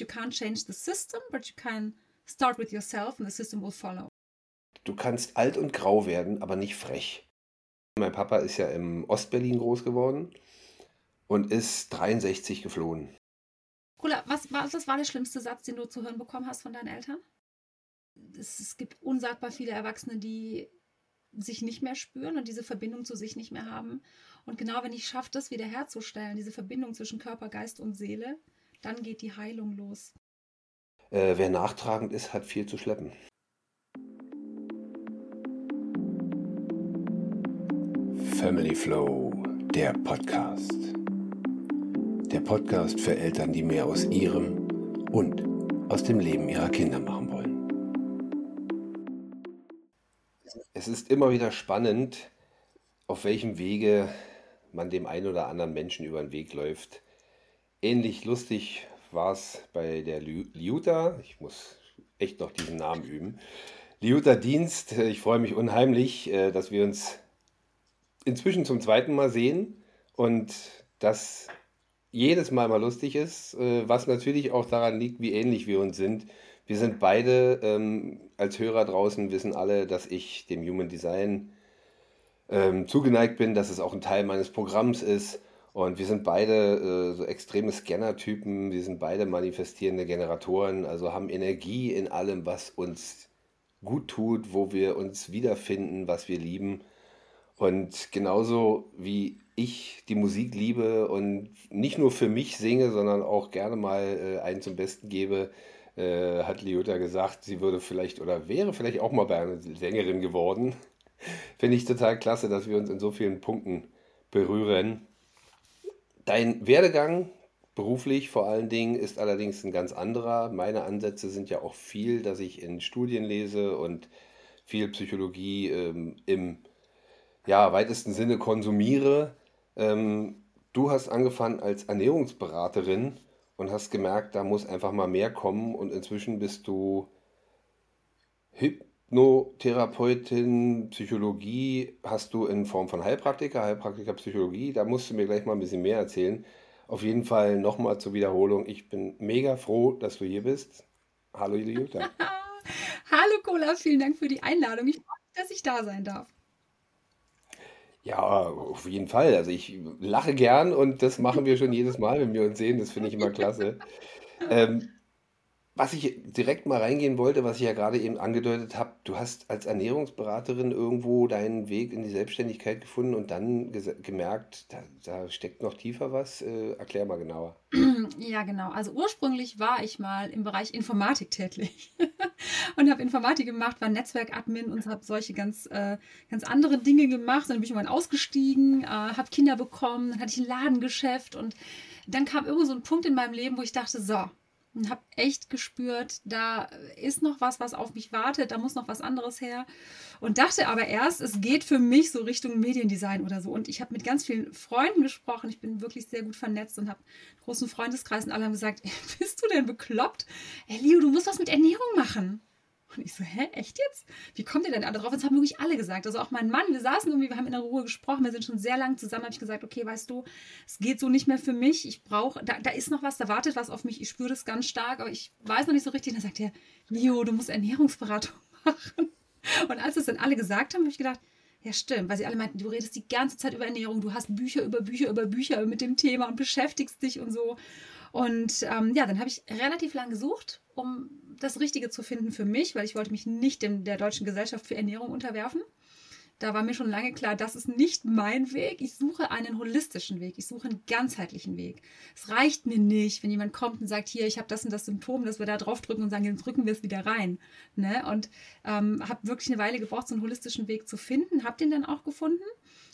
You can't change the system, but you can start with yourself and the system will follow. Du kannst alt und grau werden, aber nicht frech. Mein Papa ist ja im Ostberlin groß geworden und ist 63 geflohen. Kula, was war, was war der schlimmste Satz, den du zu hören bekommen hast von deinen Eltern? Es, es gibt unsagbar viele Erwachsene, die sich nicht mehr spüren und diese Verbindung zu sich nicht mehr haben. Und genau wenn ich schaffe, das wieder herzustellen, diese Verbindung zwischen Körper, Geist und Seele, dann geht die Heilung los. Äh, wer nachtragend ist, hat viel zu schleppen. Family Flow, der Podcast. Der Podcast für Eltern, die mehr aus ihrem und aus dem Leben ihrer Kinder machen wollen. Es ist immer wieder spannend, auf welchem Wege man dem einen oder anderen Menschen über den Weg läuft. Ähnlich lustig war es bei der Liuta. Ich muss echt noch diesen Namen üben. Liuta Dienst, ich freue mich unheimlich, äh, dass wir uns inzwischen zum zweiten Mal sehen und das jedes Mal mal lustig ist, äh, was natürlich auch daran liegt, wie ähnlich wir uns sind. Wir sind beide ähm, als Hörer draußen, wissen alle, dass ich dem Human Design ähm, zugeneigt bin, dass es auch ein Teil meines Programms ist. Und wir sind beide äh, so extreme Scanner-Typen, wir sind beide manifestierende Generatoren, also haben Energie in allem, was uns gut tut, wo wir uns wiederfinden, was wir lieben. Und genauso wie ich die Musik liebe und nicht nur für mich singe, sondern auch gerne mal äh, einen zum Besten gebe, äh, hat Liota gesagt, sie würde vielleicht oder wäre vielleicht auch mal bei einer Sängerin geworden. Finde ich total klasse, dass wir uns in so vielen Punkten berühren. Dein Werdegang beruflich vor allen Dingen ist allerdings ein ganz anderer. Meine Ansätze sind ja auch viel, dass ich in Studien lese und viel Psychologie ähm, im ja, weitesten Sinne konsumiere. Ähm, du hast angefangen als Ernährungsberaterin und hast gemerkt, da muss einfach mal mehr kommen und inzwischen bist du Hypnotherapeutin, Psychologie hast du in Form von Heilpraktiker, Heilpraktiker Psychologie, da musst du mir gleich mal ein bisschen mehr erzählen. Auf jeden Fall nochmal zur Wiederholung, ich bin mega froh, dass du hier bist. Hallo Jutta. Hallo Cola, vielen Dank für die Einladung. Ich freue mich, dass ich da sein darf. Ja, auf jeden Fall. Also ich lache gern und das machen wir schon jedes Mal, wenn wir uns sehen. Das finde ich immer klasse. Ähm, was ich direkt mal reingehen wollte, was ich ja gerade eben angedeutet habe, du hast als Ernährungsberaterin irgendwo deinen Weg in die Selbstständigkeit gefunden und dann gemerkt, da, da steckt noch tiefer was. Äh, erklär mal genauer. Ja, genau. Also ursprünglich war ich mal im Bereich Informatik tätig und habe Informatik gemacht, war Netzwerkadmin und habe solche ganz, äh, ganz andere Dinge gemacht. Dann bin ich irgendwann ausgestiegen, äh, habe Kinder bekommen, dann hatte ich ein Ladengeschäft und dann kam irgendwo so ein Punkt in meinem Leben, wo ich dachte, so, und habe echt gespürt, da ist noch was, was auf mich wartet, da muss noch was anderes her. Und dachte aber erst, es geht für mich so Richtung Mediendesign oder so. Und ich habe mit ganz vielen Freunden gesprochen. Ich bin wirklich sehr gut vernetzt und habe großen Freundeskreis und alle haben gesagt, bist du denn bekloppt? Ey, Leo, du musst was mit Ernährung machen. Und ich so, hä, echt jetzt? Wie kommt ihr denn alle drauf? Das haben wirklich alle gesagt. Also auch mein Mann, wir saßen irgendwie, wir haben in der Ruhe gesprochen, wir sind schon sehr lang zusammen, habe ich gesagt, okay, weißt du, es geht so nicht mehr für mich. Ich brauche, da, da ist noch was, da wartet was auf mich. Ich spüre das ganz stark, aber ich weiß noch nicht so richtig. Und dann sagt er, Leo, du musst Ernährungsberatung machen. Und als es dann alle gesagt haben, habe ich gedacht, ja, stimmt, weil sie alle meinten, du redest die ganze Zeit über Ernährung, du hast Bücher über Bücher über Bücher mit dem Thema und beschäftigst dich und so. Und ähm, ja, dann habe ich relativ lang gesucht, um das Richtige zu finden für mich, weil ich wollte mich nicht dem, der Deutschen Gesellschaft für Ernährung unterwerfen. Da war mir schon lange klar, das ist nicht mein Weg. Ich suche einen holistischen Weg. Ich suche einen ganzheitlichen Weg. Es reicht mir nicht, wenn jemand kommt und sagt, hier, ich habe das und das Symptom, dass wir da drauf drücken und sagen, jetzt drücken wir es wieder rein. Ne? Und ähm, habe wirklich eine Weile gebraucht, so einen holistischen Weg zu finden. Habe den dann auch gefunden.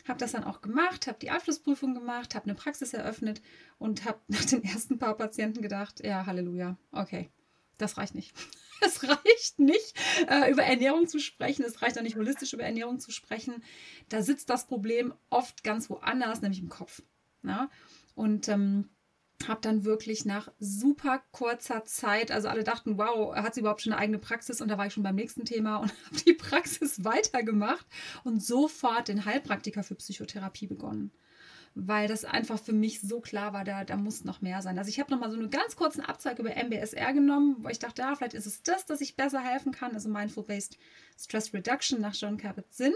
Habe das dann auch gemacht, habe die Abschlussprüfung gemacht, habe eine Praxis eröffnet und habe nach den ersten paar Patienten gedacht, ja, Halleluja, okay, das reicht nicht. Es reicht nicht, äh, über Ernährung zu sprechen. Es reicht auch nicht, holistisch über Ernährung zu sprechen. Da sitzt das Problem oft ganz woanders, nämlich im Kopf. Na? Und ähm, habe dann wirklich nach super kurzer Zeit, also alle dachten, wow, hat sie überhaupt schon eine eigene Praxis? Und da war ich schon beim nächsten Thema und habe die Praxis weitergemacht und sofort den Heilpraktiker für Psychotherapie begonnen weil das einfach für mich so klar war, da, da muss noch mehr sein. Also ich habe nochmal so einen ganz kurzen Abzeig über MBSR genommen, wo ich dachte, ja, vielleicht ist es das, dass ich besser helfen kann, also Mindful-Based Stress Reduction nach John Kabat-Zinn.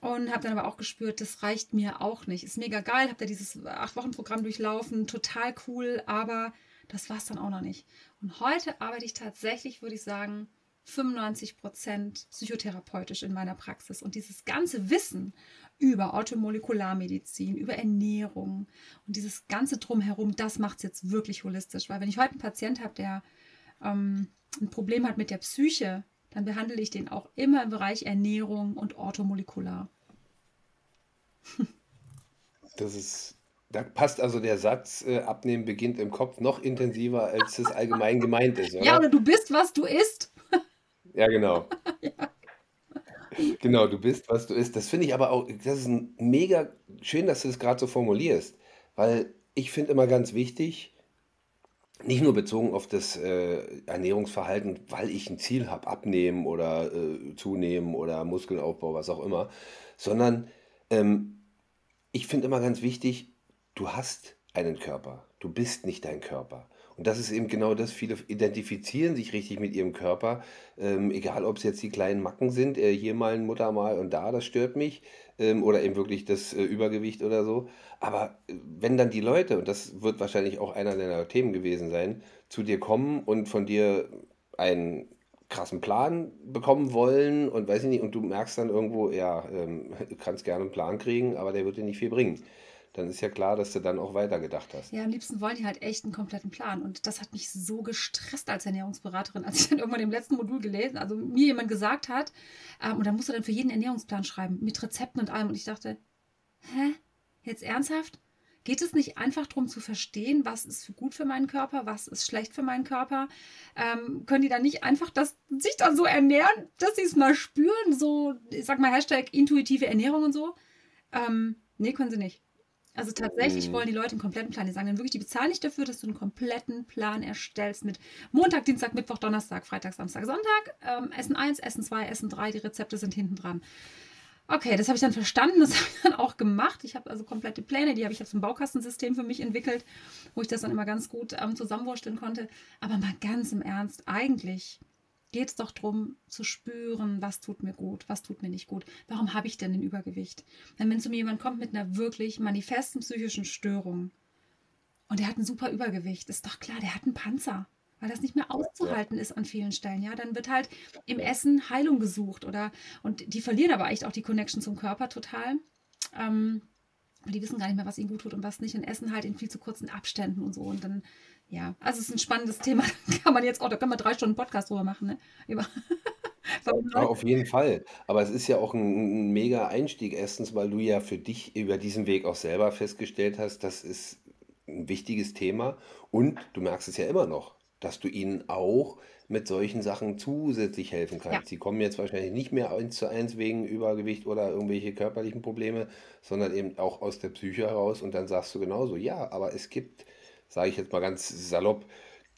Und habe dann aber auch gespürt, das reicht mir auch nicht. Ist mega geil, habe da dieses Acht-Wochen-Programm durchlaufen, total cool, aber das war es dann auch noch nicht. Und heute arbeite ich tatsächlich, würde ich sagen, 95 Prozent psychotherapeutisch in meiner Praxis. Und dieses ganze Wissen über Automolekularmedizin, über Ernährung und dieses ganze Drumherum, das macht es jetzt wirklich holistisch. Weil wenn ich heute einen Patient habe, der ähm, ein Problem hat mit der Psyche, dann behandle ich den auch immer im Bereich Ernährung und orthomolekular. Das ist, da passt also der Satz, äh, abnehmen beginnt im Kopf noch intensiver, als es allgemein gemeint ist, oder? Ja, oder du bist, was du isst. Ja, genau. Genau, du bist, was du isst. Das finde ich aber auch, das ist ein mega schön, dass du das gerade so formulierst, weil ich finde immer ganz wichtig, nicht nur bezogen auf das äh, Ernährungsverhalten, weil ich ein Ziel habe, abnehmen oder äh, zunehmen oder Muskelaufbau, was auch immer, sondern ähm, ich finde immer ganz wichtig, du hast einen Körper, du bist nicht dein Körper. Und das ist eben genau das, viele identifizieren sich richtig mit ihrem Körper, ähm, egal ob es jetzt die kleinen Macken sind, äh, hier mal ein Muttermal und da, das stört mich, ähm, oder eben wirklich das äh, Übergewicht oder so. Aber äh, wenn dann die Leute, und das wird wahrscheinlich auch einer deiner Themen gewesen sein, zu dir kommen und von dir einen krassen Plan bekommen wollen und weiß ich nicht, und du merkst dann irgendwo, ja, ähm, kannst gerne einen Plan kriegen, aber der wird dir nicht viel bringen dann ist ja klar, dass du dann auch weitergedacht hast. Ja, am liebsten wollen die halt echt einen kompletten Plan. Und das hat mich so gestresst als Ernährungsberaterin, als ich dann irgendwann im letzten Modul gelesen, also mir jemand gesagt hat, ähm, und dann musst du dann für jeden Ernährungsplan schreiben, mit Rezepten und allem. Und ich dachte, hä? Jetzt ernsthaft? Geht es nicht einfach darum zu verstehen, was ist gut für meinen Körper, was ist schlecht für meinen Körper? Ähm, können die dann nicht einfach das, sich dann so ernähren, dass sie es mal spüren? So, ich sag mal, Hashtag intuitive Ernährung und so. Ähm, nee, können sie nicht. Also tatsächlich wollen die Leute einen kompletten Plan. Die sagen dann wirklich, die bezahlen nicht dafür, dass du einen kompletten Plan erstellst mit Montag, Dienstag, Mittwoch, Donnerstag, Freitag, Samstag, Sonntag. Ähm, Essen 1, Essen 2, Essen 3, die Rezepte sind hinten dran. Okay, das habe ich dann verstanden, das habe ich dann auch gemacht. Ich habe also komplette Pläne, die habe ich jetzt im Baukastensystem für mich entwickelt, wo ich das dann immer ganz gut ähm, zusammenwursteln konnte. Aber mal ganz im Ernst, eigentlich geht es doch darum zu spüren, was tut mir gut, was tut mir nicht gut. Warum habe ich denn ein Übergewicht? Denn wenn zu mir jemand kommt mit einer wirklich manifesten psychischen Störung und der hat ein super Übergewicht, ist doch klar, der hat einen Panzer, weil das nicht mehr auszuhalten ist an vielen Stellen. Ja, dann wird halt im Essen Heilung gesucht oder und die verlieren aber echt auch die Connection zum Körper total. Ähm, die wissen gar nicht mehr, was ihnen gut tut und was nicht und essen halt in viel zu kurzen Abständen und so. Und dann ja, also es ist ein spannendes Thema. Da kann man jetzt auch, da können wir drei Stunden Podcast drüber machen, ne? Über Ja, auf jeden Fall. Aber es ist ja auch ein, ein mega Einstieg. Erstens, weil du ja für dich über diesen Weg auch selber festgestellt hast, das ist ein wichtiges Thema. Und du merkst es ja immer noch, dass du ihnen auch mit solchen Sachen zusätzlich helfen Ja. kannst. Sie kommen jetzt wahrscheinlich nicht mehr eins zu eins wegen Übergewicht oder irgendwelche körperlichen Probleme, sondern eben auch aus der Psyche heraus. Und dann sagst du genauso, ja, aber es gibt sage ich jetzt mal ganz salopp,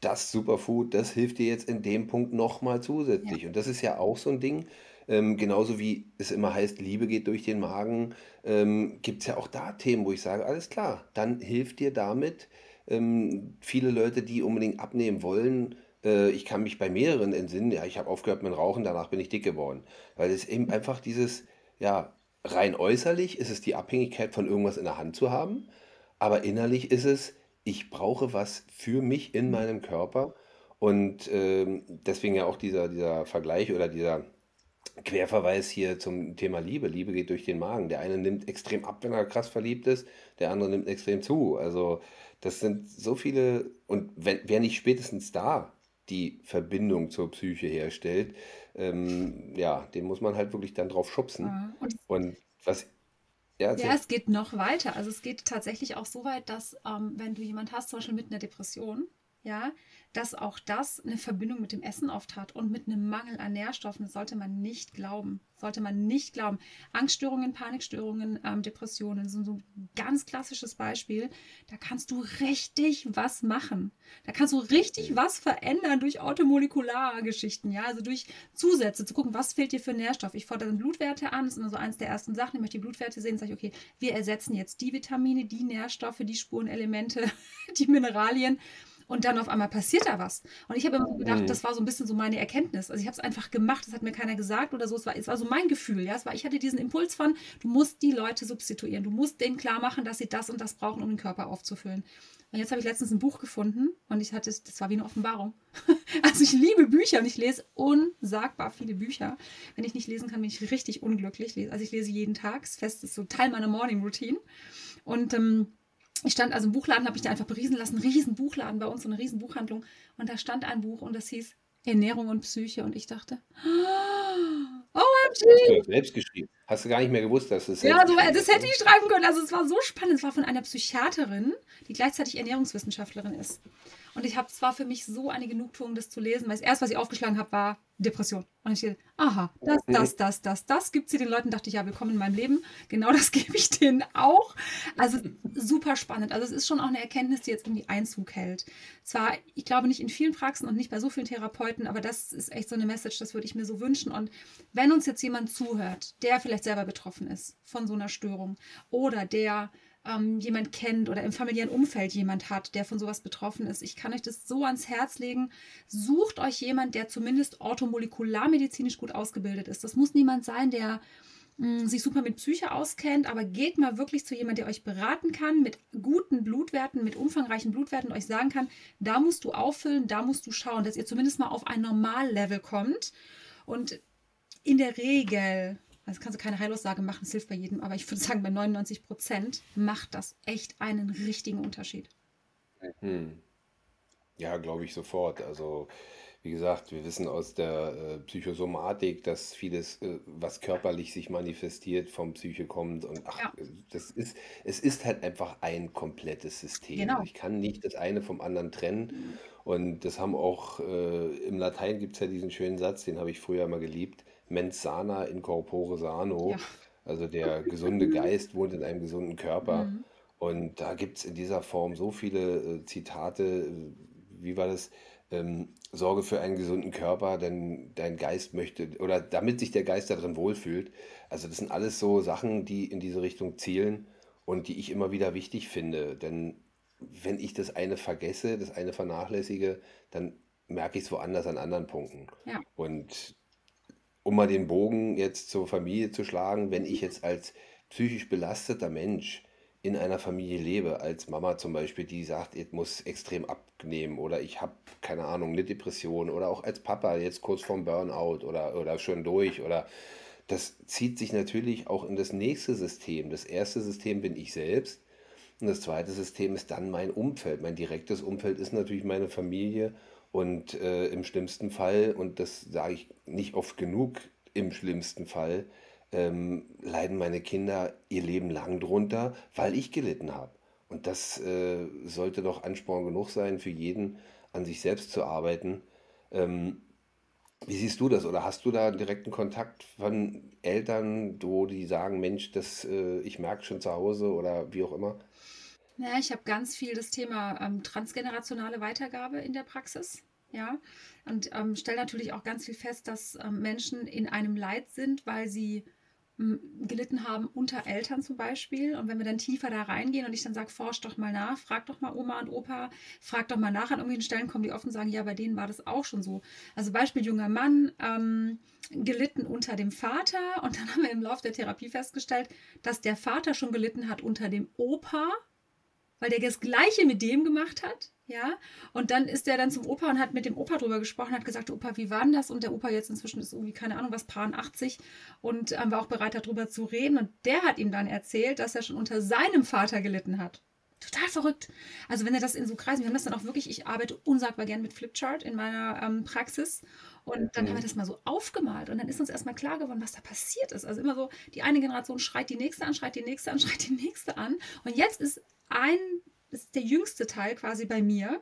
das Superfood, das hilft dir jetzt in dem Punkt nochmal zusätzlich. Ja. Und das ist ja auch so ein Ding, ähm, genauso wie es immer heißt, Liebe geht durch den Magen, ähm, gibt es ja auch da Themen, wo ich sage, alles klar, dann hilft dir damit ähm, viele Leute, die unbedingt abnehmen wollen. Äh, ich kann mich bei mehreren entsinnen, ja, ich habe aufgehört mit Rauchen, danach bin ich dick geworden. Weil es eben einfach dieses, ja, rein äußerlich ist es die Abhängigkeit von irgendwas in der Hand zu haben, aber innerlich ist es, ich brauche was für mich in meinem Körper. Und ähm, deswegen ja auch dieser, dieser Vergleich oder dieser Querverweis hier zum Thema Liebe. Liebe geht durch den Magen. Der eine nimmt extrem ab, wenn er krass verliebt ist, der andere nimmt extrem zu. Also das sind so viele, und wenn, wer nicht spätestens da die Verbindung zur Psyche herstellt, ähm, ja, den muss man halt wirklich dann drauf schubsen. Und, und was ja, ja, es geht noch weiter. Also es geht tatsächlich auch so weit, dass ähm, wenn du jemand hast, zum Beispiel mit einer Depression, ja, dass auch das eine Verbindung mit dem Essen oft hat und mit einem Mangel an Nährstoffen. Das sollte man nicht glauben. Sollte man nicht glauben. Angststörungen, Panikstörungen, ähm, Depressionen sind so ein ganz klassisches Beispiel. Da kannst du richtig was machen. Da kannst du richtig was verändern durch Automolekulargeschichten, ja, also durch Zusätze, zu gucken, was fehlt dir für Nährstoff. Ich fordere Blutwerte an, das ist immer so eins der ersten Sachen. Ich möchte die Blutwerte sehen, sage ich, okay, wir ersetzen jetzt die Vitamine, die Nährstoffe, die Spurenelemente, die Mineralien und dann auf einmal passiert da was. Und ich habe immer gedacht, mhm. das war so ein bisschen so meine Erkenntnis. Also ich habe es einfach gemacht, das hat mir keiner gesagt oder so. Es war, es war so mein Gefühl. Ja? Es war, ich hatte diesen Impuls von, du musst die Leute substituieren. Du musst denen klar machen, dass sie das und das brauchen, um den Körper aufzufüllen. Und jetzt habe ich letztens ein Buch gefunden und ich hatte, das war wie eine Offenbarung. also ich liebe Bücher und ich lese unsagbar viele Bücher. Wenn ich nicht lesen kann, bin ich richtig unglücklich. Also ich lese jeden Tag. Das Fest ist so Teil meiner Morning Routine. Und ähm, ich stand also im Buchladen, habe ich da einfach beriesen lassen, riesen Buchladen bei uns, so eine riesen Buchhandlung. Und da stand ein Buch und das hieß Ernährung und Psyche. Und ich dachte, oh, Hast du selbst geschrieben? Hast du gar nicht mehr gewusst, dass es Ja, so, das hätte ich schreiben können. Also es war so spannend. Es war von einer Psychiaterin, die gleichzeitig Ernährungswissenschaftlerin ist. Und ich habe, es war für mich so eine Genugtuung, das zu lesen, weil das erste, was ich aufgeschlagen habe, war Depression. Und ich dachte, aha, das, das, das, das, das gibt sie den Leuten. Dachte ich, ja, willkommen in meinem Leben. Genau das gebe ich denen auch. Also super spannend. Also es ist schon auch eine Erkenntnis, die jetzt irgendwie Einzug hält. Zwar, ich glaube nicht in vielen Praxen und nicht bei so vielen Therapeuten, aber das ist echt so eine Message, das würde ich mir so wünschen. Und wenn uns jetzt jemand zuhört, der vielleicht selber betroffen ist von so einer Störung oder der ähm, jemand kennt oder im familiären Umfeld jemand hat, der von sowas betroffen ist. Ich kann euch das so ans Herz legen. Sucht euch jemand, der zumindest orthomolekularmedizinisch gut ausgebildet ist. Das muss niemand sein, der mh, hm, sich super mit Psyche auskennt, aber geht mal wirklich zu jemandem, der euch beraten kann, mit guten Blutwerten, mit umfangreichen Blutwerten, euch sagen kann, da musst du auffüllen, da musst du schauen, dass ihr zumindest mal auf ein Normallevel kommt. Und in der Regel also kannst du keine Heilaussage machen, es hilft bei jedem, aber ich würde sagen, bei 99 Prozent macht das echt einen richtigen Unterschied. Hm. Ja, glaube ich sofort. Also, wie gesagt, wir wissen aus der äh, Psychosomatik, dass vieles, äh, was körperlich sich manifestiert, vom Psyche kommt. Und ach, ja. das ist, es ist halt einfach ein komplettes System. Genau. Ich kann nicht das eine vom anderen trennen. Mhm. Und das haben auch, äh, im Latein gibt es ja diesen schönen Satz, den habe ich früher mal geliebt mens sana in corpore sano. Ja. Also der gesunde Geist wohnt in einem gesunden Körper. Mhm. Und da gibt es in dieser Form so viele äh, Zitate. Wie war das? Ähm, Sorge für einen gesunden Körper, denn dein Geist möchte, oder damit sich der Geist darin wohlfühlt. Also das sind alles so Sachen, die in diese Richtung zielen und die ich immer wieder wichtig finde. Denn wenn ich das eine vergesse, das eine vernachlässige, dann merke ich es woanders an anderen Punkten. Ja. Und um mal den Bogen jetzt zur Familie zu schlagen, wenn ich jetzt als psychisch belasteter Mensch in einer Familie lebe, als Mama zum Beispiel, die sagt, ich muss extrem abnehmen oder ich habe, keine Ahnung, eine Depression oder auch als Papa jetzt kurz vorm Burnout oder, oder schon durch oder das zieht sich natürlich auch in das nächste System. Das erste System bin ich selbst und das zweite System ist dann mein Umfeld. Mein direktes Umfeld ist natürlich meine Familie und äh, im schlimmsten Fall, und das sage ich nicht oft genug, im schlimmsten Fall, ähm, leiden meine Kinder ihr Leben lang drunter, weil ich gelitten habe. Und das äh, sollte doch Ansporn genug sein für jeden, an sich selbst zu arbeiten. Ähm, wie siehst du das? Oder hast du da direkten Kontakt von Eltern, wo die sagen, Mensch, das, äh, ich merke schon zu Hause oder wie auch immer? Ja, ich habe ganz viel das Thema ähm, transgenerationale Weitergabe in der Praxis. Ja, und ähm, stelle natürlich auch ganz viel fest, dass ähm, Menschen in einem Leid sind, weil sie ähm, gelitten haben unter Eltern zum Beispiel. Und wenn wir dann tiefer da reingehen und ich dann sage, forsch doch mal nach, frag doch mal Oma und Opa, frag doch mal nach an irgendwelchen Stellen, kommen die offen und sagen, ja, bei denen war das auch schon so. Also Beispiel junger Mann, ähm, gelitten unter dem Vater und dann haben wir im Laufe der Therapie festgestellt, dass der Vater schon gelitten hat unter dem Opa weil der das Gleiche mit dem gemacht hat. Ja, und dann ist der dann zum Opa und hat mit dem Opa drüber gesprochen, hat gesagt, Opa, wie war denn das? Und der Opa jetzt inzwischen ist irgendwie, keine Ahnung, was, Paar 80 und ähm, war auch bereit, darüber zu reden. Und der hat ihm dann erzählt, dass er schon unter seinem Vater gelitten hat. Total verrückt. Also wenn er das in so Kreisen, wir haben das dann auch wirklich, ich arbeite unsagbar gern mit Flipchart in meiner ähm, Praxis und dann mhm. haben wir das mal so aufgemalt und dann ist uns erstmal klar geworden, was da passiert ist. Also immer so, die eine Generation schreit die nächste an, schreit die nächste an, schreit die nächste an und jetzt ist ein, ist der jüngste Teil quasi bei mir.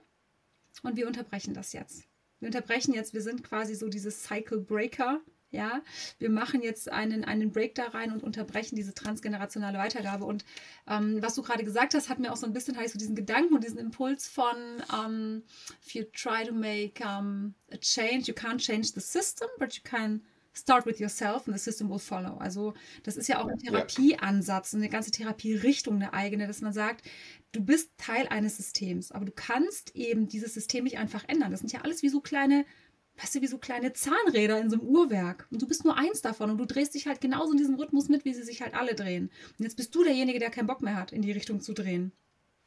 und wir unterbrechen das jetzt. Wir unterbrechen jetzt, wir sind quasi so dieses Cycle Breaker. Ja, wir machen jetzt einen, einen Break da rein und unterbrechen diese transgenerationale Weitergabe. Und ähm, was du gerade gesagt hast, hat mir auch so ein bisschen, ich so diesen Gedanken und diesen Impuls von, um, ähm, if you try to make um, a change, you can't change the system, but you can start with yourself and the system will follow. Also das ist ja auch ein Therapieansatz, eine ganze Therapierichtung, eine eigene, dass man sagt, du bist Teil eines Systems, aber du kannst eben dieses System nicht einfach ändern. Das sind ja alles wie so kleine, weißt du, wie so kleine Zahnräder in so einem Uhrwerk. Und du bist nur eins davon und du drehst dich halt genauso in diesem Rhythmus mit, wie sie sich halt alle drehen. Und jetzt bist du derjenige, der keinen Bock mehr hat, in die Richtung zu drehen.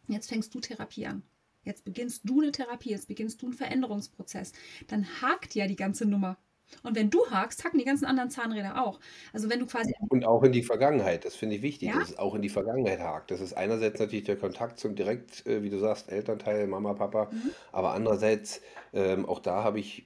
Und jetzt fängst du Therapie an. Jetzt beginnst du eine Therapie, jetzt beginnst du einen Veränderungsprozess. Dann hakt ja die ganze Nummer. Und wenn du hakst, hacken die ganzen anderen Zahnräder auch. Also wenn du quasi. Und auch in die Vergangenheit, das finde ich wichtig, ja? dass es auch in die Vergangenheit hakt. Das ist einerseits natürlich der Kontakt zum direkt, äh, wie du sagst, Elternteil, Mama, Papa, mhm. aber andererseits, ähm, auch da habe ich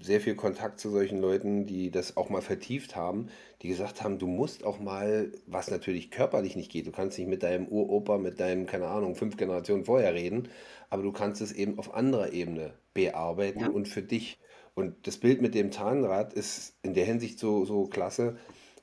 sehr viel Kontakt zu solchen Leuten, die das auch mal vertieft haben, die gesagt haben, du musst auch mal, was natürlich körperlich nicht geht, du kannst nicht mit deinem Uropa, mit deinem, keine Ahnung, fünf Generationen vorher reden, aber du kannst es eben auf anderer Ebene bearbeiten ja. und für dich und das Bild mit dem Zahnrad ist in der Hinsicht so, so klasse,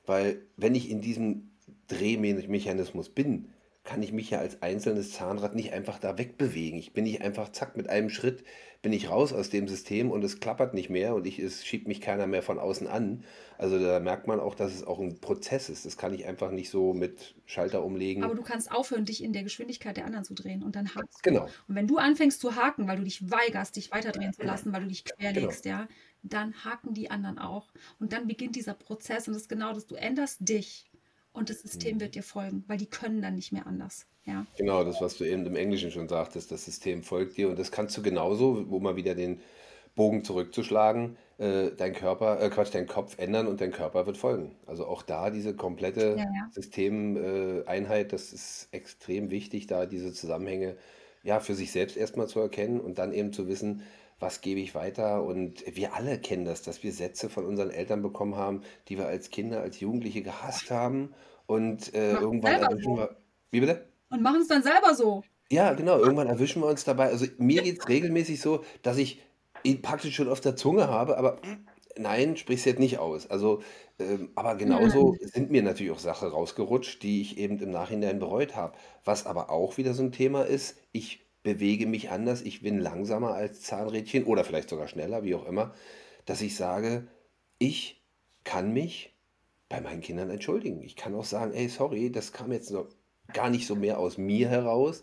weil wenn ich in diesem Drehmechanismus bin, kann ich mich ja als einzelnes Zahnrad nicht einfach da wegbewegen. Ich bin nicht einfach, zack, mit einem Schritt bin ich raus aus dem System und es klappert nicht mehr und ich, es schiebt mich keiner mehr von außen an. Also da merkt man auch, dass es auch ein Prozess ist. Das kann ich einfach nicht so mit Schalter umlegen. Aber du kannst aufhören, dich in der Geschwindigkeit der anderen zu drehen und dann hakst Genau. Und wenn du anfängst zu haken, weil du dich weigerst, dich weiterdrehen zu lassen, weil du dich querlegst, genau. ja, dann haken die anderen auch. Und dann beginnt dieser Prozess und das ist genau das, du änderst dich und das System mhm. wird dir folgen, weil die können dann nicht mehr anders. Ja. Genau, das, was du eben im Englischen schon sagtest, das System folgt dir und das kannst du genauso, wo mal wieder den Bogen zurückzuschlagen, äh, dein Körper, äh, Quatsch, dein Kopf ändern und dein Körper wird folgen. Also auch da diese komplette ja, ja. Systemeinheit, äh, das ist extrem wichtig, da diese Zusammenhänge ja für sich selbst erstmal zu erkennen und dann eben zu wissen, was gebe ich weiter? Und wir alle kennen das, dass wir Sätze von unseren Eltern bekommen haben, die wir als Kinder, als Jugendliche gehasst haben. Und äh, irgendwann erwischen so. wir. Wie bitte? Und machen es dann selber so. Ja, genau. Irgendwann erwischen wir uns dabei. Also mir geht es regelmäßig so, dass ich ihn praktisch schon auf der Zunge habe, aber nein, sprich es jetzt nicht aus. Also, ähm, aber genauso mhm. sind mir natürlich auch Sachen rausgerutscht, die ich eben im Nachhinein bereut habe. Was aber auch wieder so ein Thema ist, ich bewege mich anders, ich bin langsamer als Zahnrädchen oder vielleicht sogar schneller, wie auch immer, dass ich sage, ich kann mich bei meinen Kindern entschuldigen. Ich kann auch sagen, ey, sorry, das kam jetzt noch gar nicht so mehr aus mir heraus,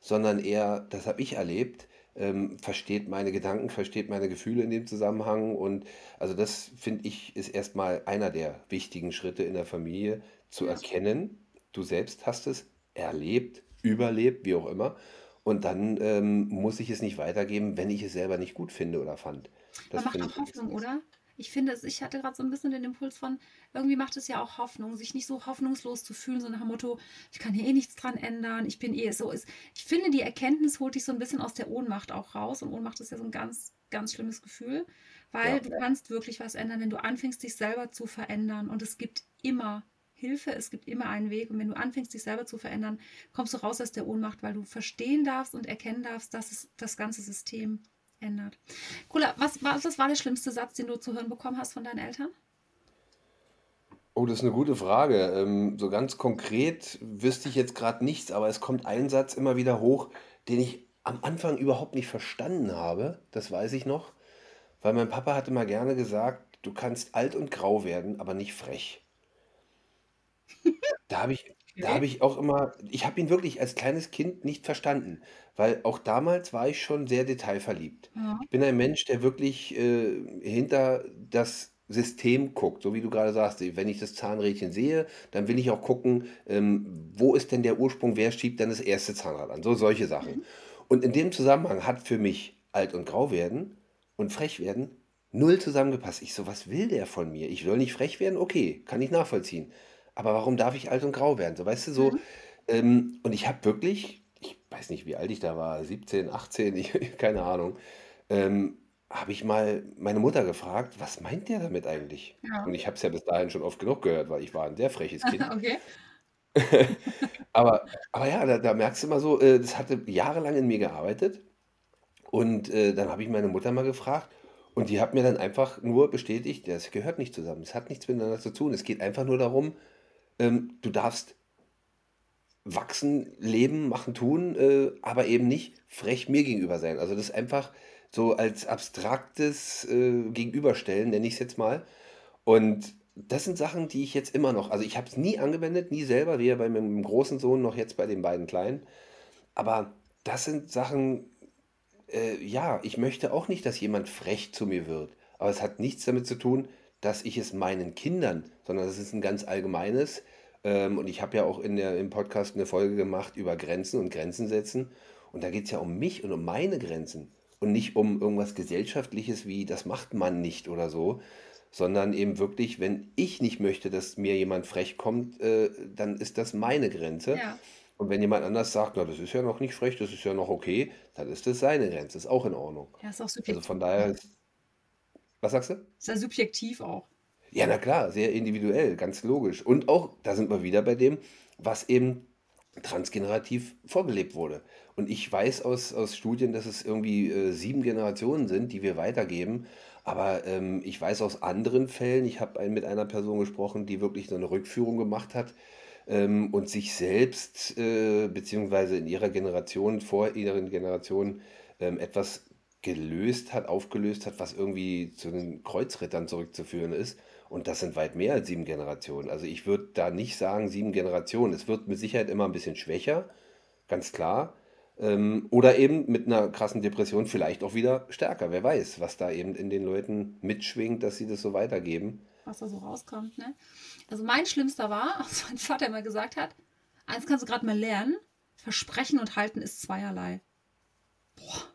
sondern eher, das habe ich erlebt, ähm, versteht meine Gedanken, versteht meine Gefühle in dem Zusammenhang. Und also das finde ich ist erstmal einer der wichtigen Schritte in der Familie, zu erkennen, du selbst hast es erlebt, überlebt, wie auch immer. Und dann ähm, muss ich es nicht weitergeben, wenn ich es selber nicht gut finde oder fand. Das macht auch Hoffnung, oder? Ich finde, ich hatte gerade so ein bisschen den Impuls von, irgendwie macht es ja auch Hoffnung, sich nicht so hoffnungslos zu fühlen, so nach dem Motto, ich kann hier eh nichts dran ändern, ich bin eh so. Ich finde, die Erkenntnis holt dich so ein bisschen aus der Ohnmacht auch raus. Und Ohnmacht ist ja so ein ganz, ganz schlimmes Gefühl, weil ja. du kannst wirklich was ändern, wenn du anfängst, dich selber zu verändern. Und es gibt immer Hilfe, es gibt immer einen Weg. Und wenn du anfängst, dich selber zu verändern, kommst du raus aus der Ohnmacht, weil du verstehen darfst und erkennen darfst, dass es das ganze System ändert. Kula, was, was, was war der schlimmste Satz, den du zu hören bekommen hast von deinen Eltern? Oh, das ist eine gute Frage. Ähm, so ganz konkret wüsste ich jetzt gerade nichts, aber es kommt ein Satz immer wieder hoch, den ich am Anfang überhaupt nicht verstanden habe. Das weiß ich noch. Weil mein Papa hatte mal gerne gesagt, du kannst alt und grau werden, aber nicht frech. Da habe ich, da habe ich auch immer, ich habe ihn wirklich als kleines Kind nicht verstanden, weil auch damals war ich schon sehr detailverliebt. Ja. Ich bin ein Mensch, der wirklich äh, hinter das System guckt, so wie du gerade sagst, wenn ich das Zahnrädchen sehe, dann will ich auch gucken, ähm, wo ist denn der Ursprung, wer schiebt dann das erste Zahnrad an, so solche Sachen. Mhm. Und in dem Zusammenhang hat für mich alt und grau werden und frech werden null zusammengepasst. Ich so, was will der von mir? Ich will nicht frech werden, okay, kann ich nachvollziehen aber warum darf ich alt und grau werden? So, weißt du, so. Mhm. Ähm, und ich habe wirklich, ich weiß nicht, wie alt ich da war, 17, 18, ich, keine Ahnung, ähm, habe ich mal meine Mutter gefragt, was meint der damit eigentlich? Ja. Und ich habe es ja bis dahin schon oft genug gehört, weil ich war ein sehr freches Kind. okay. aber, aber ja, da, da, merkst du immer so, äh, das hatte jahrelang in mir gearbeitet. Und äh, dann habe ich meine Mutter mal gefragt und die hat mir dann einfach nur bestätigt, das gehört nicht zusammen. Es hat nichts miteinander zu tun. Es geht einfach nur darum, ähm, du darfst wachsen, leben, machen, tun, äh, aber eben nicht frech mir gegenüber sein. Also das einfach so als abstraktes äh, Gegenüberstellen, nenne ich es jetzt mal. Und das sind Sachen, die ich jetzt immer noch, also ich habe es nie angewendet, nie selber, weder bei meinem großen Sohn noch jetzt bei den beiden Kleinen. Aber das sind Sachen, äh, ja, ich möchte auch nicht, dass jemand frech zu mir wird. Aber es hat nichts damit zu tun, dass ich es meinen Kindern, sondern das ist ein ganz allgemeines. Ähm, und ich habe ja auch in der, im Podcast eine Folge gemacht über Grenzen und Grenzen setzen. Und da geht es ja um mich und um meine Grenzen. Und nicht um irgendwas Gesellschaftliches wie, das macht man nicht oder so, sondern eben wirklich, wenn ich nicht möchte, dass mir jemand frech kommt, äh, dann ist das meine Grenze. Ja. Und wenn jemand anders sagt, na, das ist ja noch nicht frech, das ist ja noch okay, dann ist das seine Grenze, ist auch in Ordnung. Ja, ist auch Also subjektiv. von daher, ist, was sagst du? Ist ja subjektiv auch. Ja, na klar, sehr individuell, ganz logisch. Und auch, da sind wir wieder bei dem, was eben transgenerativ vorgelebt wurde. Und ich weiß aus, aus Studien, dass es irgendwie äh, sieben Generationen sind, die wir weitergeben. Aber ähm, ich weiß aus anderen Fällen, ich habe mit einer Person gesprochen, die wirklich so eine Rückführung gemacht hat ähm, und sich selbst, äh, beziehungsweise in ihrer Generation, vor ihren Generationen, ähm, etwas gelöst hat, aufgelöst hat, was irgendwie zu den Kreuzrittern zurückzuführen ist. Und das sind weit mehr als sieben Generationen. Also ich würde da nicht sagen sieben Generationen. Es wird mit Sicherheit immer ein bisschen schwächer, ganz klar. Ähm, oder eben mit einer krassen Depression vielleicht auch wieder stärker. Wer weiß, was da eben in den Leuten mitschwingt, dass sie das so weitergeben. was da so rauskommt. Ne? Also mein Schlimmster war, was mein Vater immer gesagt hat, eins kannst du gerade mal lernen, Versprechen und Halten ist zweierlei. Boah,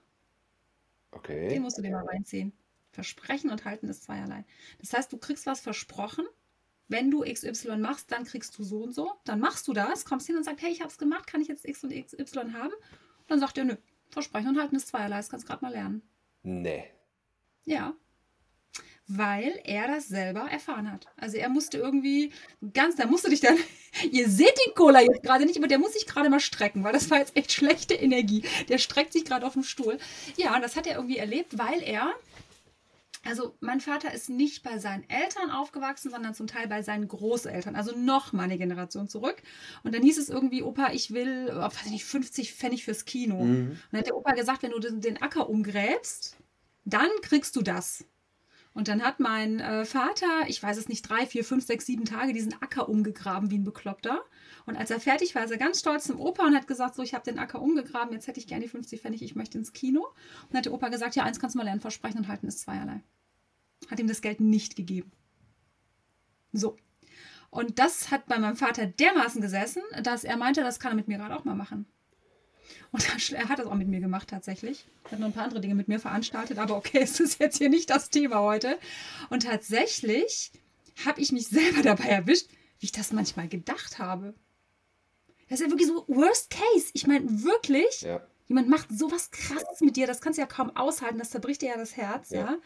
den Okay. musst du dir mal reinziehen. Versprechen und Halten ist zweierlei. Das heißt, du kriegst was versprochen, wenn du XY machst, dann kriegst du so und so. Dann machst du das, kommst hin und sagst, hey, ich habe es gemacht, kann ich jetzt X und XY haben? Und dann sagt er, nö, Versprechen und Halten ist zweierlei, das kannst du gerade mal lernen. Nee. Ja, weil er das selber erfahren hat. Also er musste irgendwie ganz, da musste dich dann, ihr seht den Cola jetzt gerade nicht, aber der muss sich gerade mal strecken, weil das war jetzt echt schlechte Energie. Der streckt sich gerade auf dem Stuhl. Ja, und das hat er irgendwie erlebt, weil er, also mein Vater ist nicht bei seinen Eltern aufgewachsen, sondern zum Teil bei seinen Großeltern, also noch mal eine Generation zurück. Und dann hieß es irgendwie, Opa, ich will, oh, weiß ich nicht, 50 Pfennig fürs Kino. Mhm. Und dann hat der Opa gesagt, wenn du den, den Acker umgräbst, dann kriegst du das. Und dann hat mein äh, Vater, ich weiß es nicht, drei, vier, fünf, sechs, sieben Tage diesen Acker umgegraben wie ein Bekloppter. Und als er fertig war, ist er ganz stolz zum Opa und hat gesagt, so, ich habe den Acker umgegraben, jetzt hätte ich gerne die 50 Pfennig, ich möchte ins Kino. Und dann hat der Opa gesagt, ja, eins kannst du mal lernen, versprechen und halten ist zweierlei. Hat ihm das Geld nicht gegeben. So. Und das hat bei meinem Vater dermaßen gesessen, dass er meinte, das kann er mit mir gerade auch mal machen. Und er hat das auch mit mir gemacht tatsächlich. Er hat noch ein paar andere Dinge mit mir veranstaltet, aber okay, es ist jetzt hier nicht das Thema heute. Und tatsächlich habe ich mich selber dabei erwischt, wie ich das manchmal gedacht habe. Das ist ja wirklich so Worst Case. Ich meine wirklich, Ja. jemand macht sowas krasses mit dir, das kannst du ja kaum aushalten, das zerbricht dir ja das Herz, ja.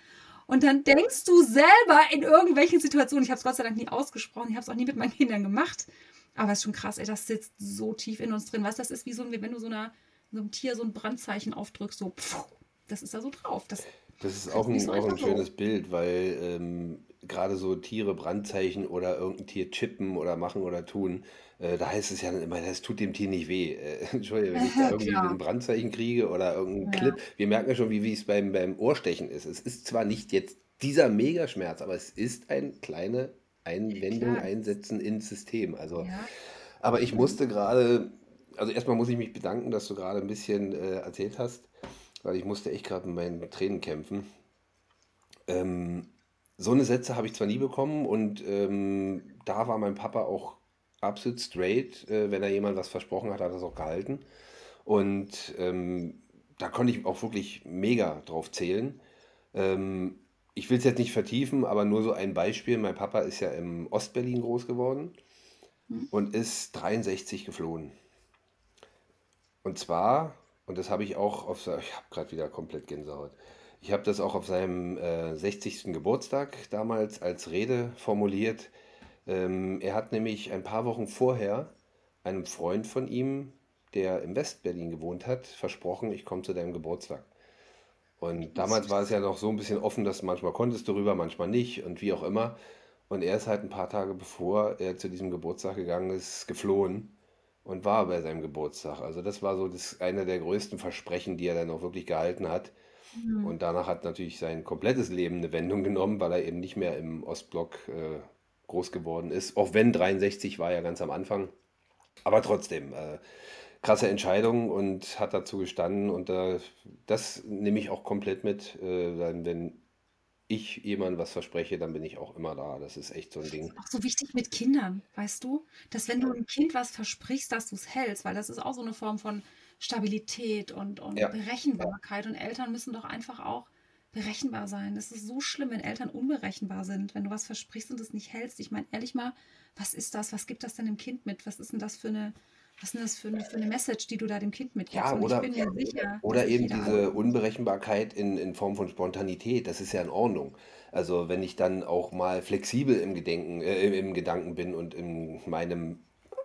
Und dann denkst du selber in irgendwelchen Situationen, ich habe es Gott sei Dank nie ausgesprochen, ich habe es auch nie mit meinen Kindern gemacht, aber es ist schon krass, ey, das sitzt so tief in uns drin. Weißt du, das ist wie so, ein- wenn du so, einer, so einem Tier so ein Brandzeichen aufdrückst, so, pfuh, das ist da so drauf. Das, Das ist auch ein, so auch ein einfach so. schönes Bild, weil ähm, gerade so Tiere Brandzeichen oder irgendein Tier chippen oder machen oder tun, äh, da heißt es ja immer, das tut dem Tier nicht weh. Äh, Entschuldige, wenn ich da irgendwie ein Brandzeichen kriege oder irgendeinen Ja. Clip. Wir merken ja schon, wie, wie es beim, beim Ohrstechen ist. Es ist zwar nicht jetzt dieser Megaschmerz, aber es ist eine kleine Einwendung, klar. Einsetzen ins System. Also, ja. aber ich musste gerade, also erstmal muss ich mich bedanken, dass du gerade ein bisschen äh, erzählt hast, weil ich musste echt gerade mit meinen Tränen kämpfen. Ähm, so eine Sätze habe ich zwar nie bekommen und ähm, da war mein Papa auch absolut straight. Äh, wenn er jemand was versprochen hat, hat er es auch gehalten. Und ähm, da konnte ich auch wirklich mega drauf zählen. Ähm, ich will es jetzt nicht vertiefen, aber nur so ein Beispiel. Mein Papa ist ja im Ostberlin groß geworden und ist 63 geflohen. Und zwar, und das habe ich auch auf, ich habe gerade wieder komplett Gänsehaut. Ich habe das auch auf seinem äh, 60. Geburtstag damals als Rede formuliert. Ähm, er hat nämlich ein paar Wochen vorher einem Freund von ihm, der im Westberlin gewohnt hat, versprochen, ich komme zu deinem Geburtstag. Und damals war es ja noch so ein bisschen offen, dass manchmal konntest du rüber, manchmal nicht und wie auch immer. Und er ist halt ein paar Tage bevor er zu diesem Geburtstag gegangen ist, geflohen und war bei seinem Geburtstag. Also das war so das einer der größten Versprechen, die er dann auch wirklich gehalten hat. Mhm. Und danach hat natürlich sein komplettes Leben eine Wendung genommen, weil er eben nicht mehr im Ostblock äh, groß geworden ist. Auch wenn 63 war ja ganz am Anfang. Aber trotzdem, äh, krasse Entscheidung und hat dazu gestanden. Und äh, das nehme ich auch komplett mit. Äh, wenn ich jemandem was verspreche, dann bin ich auch immer da. Das ist echt so ein Ding. Auch so wichtig mit Kindern, weißt du? Dass wenn du einem Kind was versprichst, dass du es hältst, weil das ist auch so eine Form von Stabilität und, und ja. Berechenbarkeit. Und Eltern müssen doch einfach auch berechenbar sein. Es ist so schlimm, wenn Eltern unberechenbar sind, wenn du was versprichst und es nicht hältst. Ich meine, ehrlich mal, was ist das? Was gibt das denn dem Kind mit? Was ist denn das für eine, was ist das für eine, für eine Message, die du da dem Kind mitgibst? Ja, oder, sicher, oder eben diese Unberechenbarkeit in, in Form von Spontanität, das ist ja in Ordnung. Also wenn ich dann auch mal flexibel im Gedenken, äh, im Gedanken bin und in meinem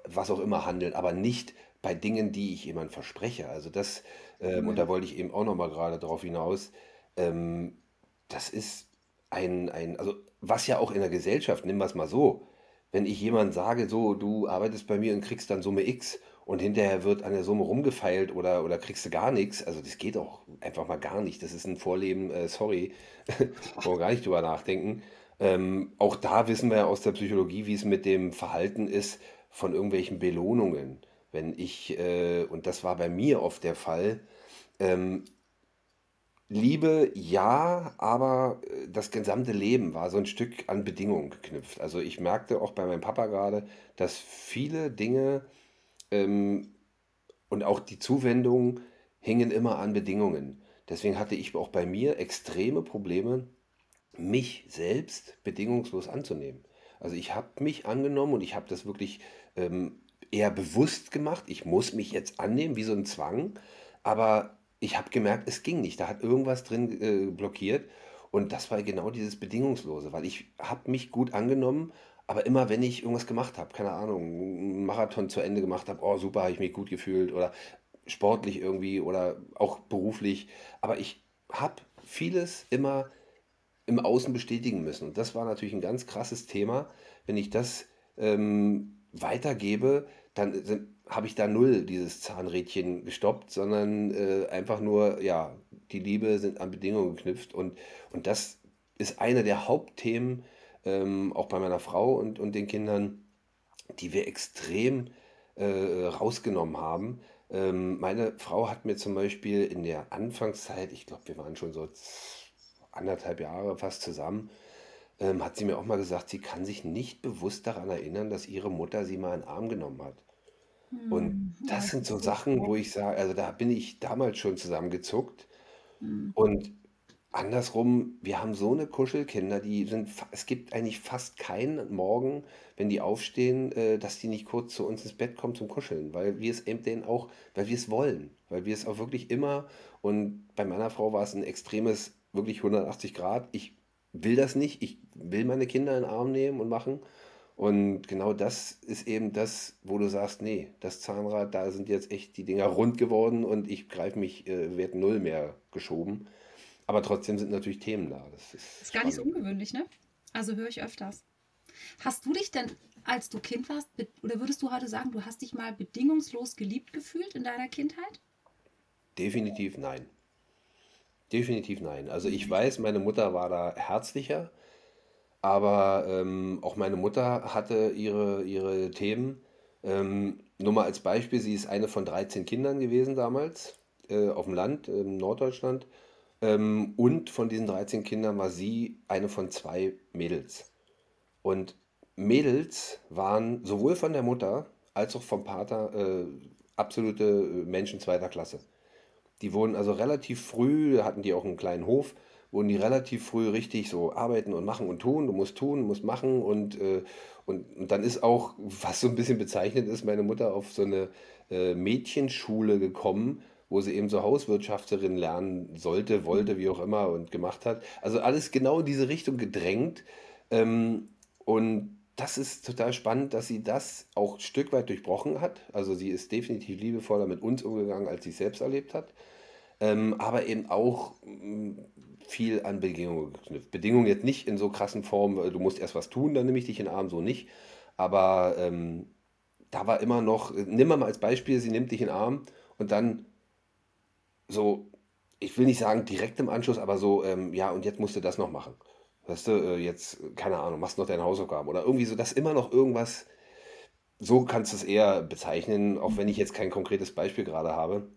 was auch immer handeln, aber nicht bei Dingen, die ich jemand verspreche. Also das, ähm, mhm. und da wollte ich eben auch nochmal gerade drauf hinaus, ähm, das ist ein, ein, also was ja auch in der Gesellschaft, nimm wir es mal so, wenn ich jemand sage, so, du arbeitest bei mir und kriegst dann Summe X und hinterher wird an der Summe rumgefeilt oder, oder kriegst du gar nichts, also das geht auch einfach mal gar nicht. Das ist ein Vorleben, äh, sorry, wollen wir gar nicht drüber nachdenken. Ähm, auch da wissen wir ja aus der Psychologie, wie es mit dem Verhalten ist von irgendwelchen Belohnungen. Wenn ich, äh, und das war bei mir oft der Fall, ähm, Liebe ja, aber äh, das gesamte Leben war so ein Stück an Bedingungen geknüpft. Also ich merkte auch bei meinem Papa gerade, dass viele Dinge ähm, und auch die Zuwendung hingen immer an Bedingungen. Deswegen hatte ich auch bei mir extreme Probleme, mich selbst bedingungslos anzunehmen. Also ich habe mich angenommen und ich habe das wirklich ähm, eher bewusst gemacht. Ich muss mich jetzt annehmen, wie so ein Zwang. Aber ich habe gemerkt, es ging nicht. Da hat irgendwas drin äh, blockiert. Und das war genau dieses Bedingungslose, weil ich habe mich gut angenommen, aber immer wenn ich irgendwas gemacht habe, keine Ahnung, einen Marathon zu Ende gemacht habe, oh super, habe ich mich gut gefühlt oder sportlich irgendwie oder auch beruflich, aber ich habe vieles immer im Außen bestätigen müssen. Und das war natürlich ein ganz krasses Thema. Wenn ich das ähm, weitergebe, dann habe ich da null dieses Zahnrädchen gestoppt, sondern äh, einfach nur, ja, die Liebe sind an Bedingungen geknüpft und, und das ist einer der Hauptthemen, ähm, auch bei meiner Frau und, und den Kindern, die wir extrem äh, rausgenommen haben. Ähm, meine Frau hat mir zum Beispiel in der Anfangszeit, ich glaube, wir waren schon so anderthalb Jahre fast zusammen, ähm, hat sie mir auch mal gesagt, sie kann sich nicht bewusst daran erinnern, dass ihre Mutter sie mal in den Arm genommen hat. Und hm, das sind so Sachen, wo ich sage, also da bin ich damals schon zusammengezuckt. Mhm. Und andersrum, wir haben so eine Kuschelkinder, die sind, es gibt eigentlich fast keinen Morgen, wenn die aufstehen, äh, dass die nicht kurz zu uns ins Bett kommen zum Kuscheln, weil wir es eben denen auch, weil wir es wollen, weil wir es auch wirklich immer, und bei meiner Frau war es ein extremes, wirklich 180 Grad, ich will das nicht, ich will meine Kinder in den Arm nehmen und machen. Und genau das ist eben das, wo du sagst, nee, das Zahnrad, da sind jetzt echt die Dinger rund geworden und ich greife mich, äh, werde null mehr geschoben. Aber trotzdem sind natürlich Themen da. Das ist, ist gar nicht so ungewöhnlich, ne? Also höre ich öfters. Hast du dich denn, als du Kind warst, oder würdest du heute sagen, du hast dich mal bedingungslos geliebt gefühlt in deiner Kindheit? Definitiv nein. Definitiv nein. Also ich weiß, meine Mutter war da herzlicher, aber ähm, auch meine Mutter hatte ihre, ihre Themen. Ähm, nur mal als Beispiel, sie ist eine von 13 Kindern gewesen damals äh, auf dem Land in Norddeutschland. Ähm, und von diesen 13 Kindern war sie eine von zwei Mädels. Und Mädels waren sowohl von der Mutter als auch vom Vater äh, absolute Menschen zweiter Klasse. Die wurden also relativ früh, hatten die auch einen kleinen Hof, wurden die relativ früh richtig so arbeiten und machen und tun. Du musst tun, musst machen und, äh, und, und dann ist auch, was so ein bisschen bezeichnet ist, meine Mutter auf so eine äh, Mädchenschule gekommen, wo sie eben so Hauswirtschafterin lernen sollte, wollte, wie auch immer und gemacht hat. Also alles genau in diese Richtung gedrängt. Ähm, und das ist total spannend, dass sie das auch ein Stück weit durchbrochen hat. Also sie ist definitiv liebevoller mit uns umgegangen, als sie es selbst erlebt hat. ähm, aber eben auch viel an Bedingungen geknüpft. Bedingungen jetzt nicht in so krassen Form, äh, du musst erst was tun, dann nehme ich dich in den Arm, so nicht. Aber ähm, da war immer noch, nimm mal als Beispiel, sie nimmt dich in den Arm und dann so, ich will nicht sagen direkt im Anschluss, aber so, ähm, ja, und jetzt musst du das noch machen. Weißt du, äh, jetzt, keine Ahnung, machst noch deine Hausaufgaben oder irgendwie so, dass immer noch irgendwas, so kannst du es eher bezeichnen, auch wenn ich jetzt kein konkretes Beispiel gerade habe.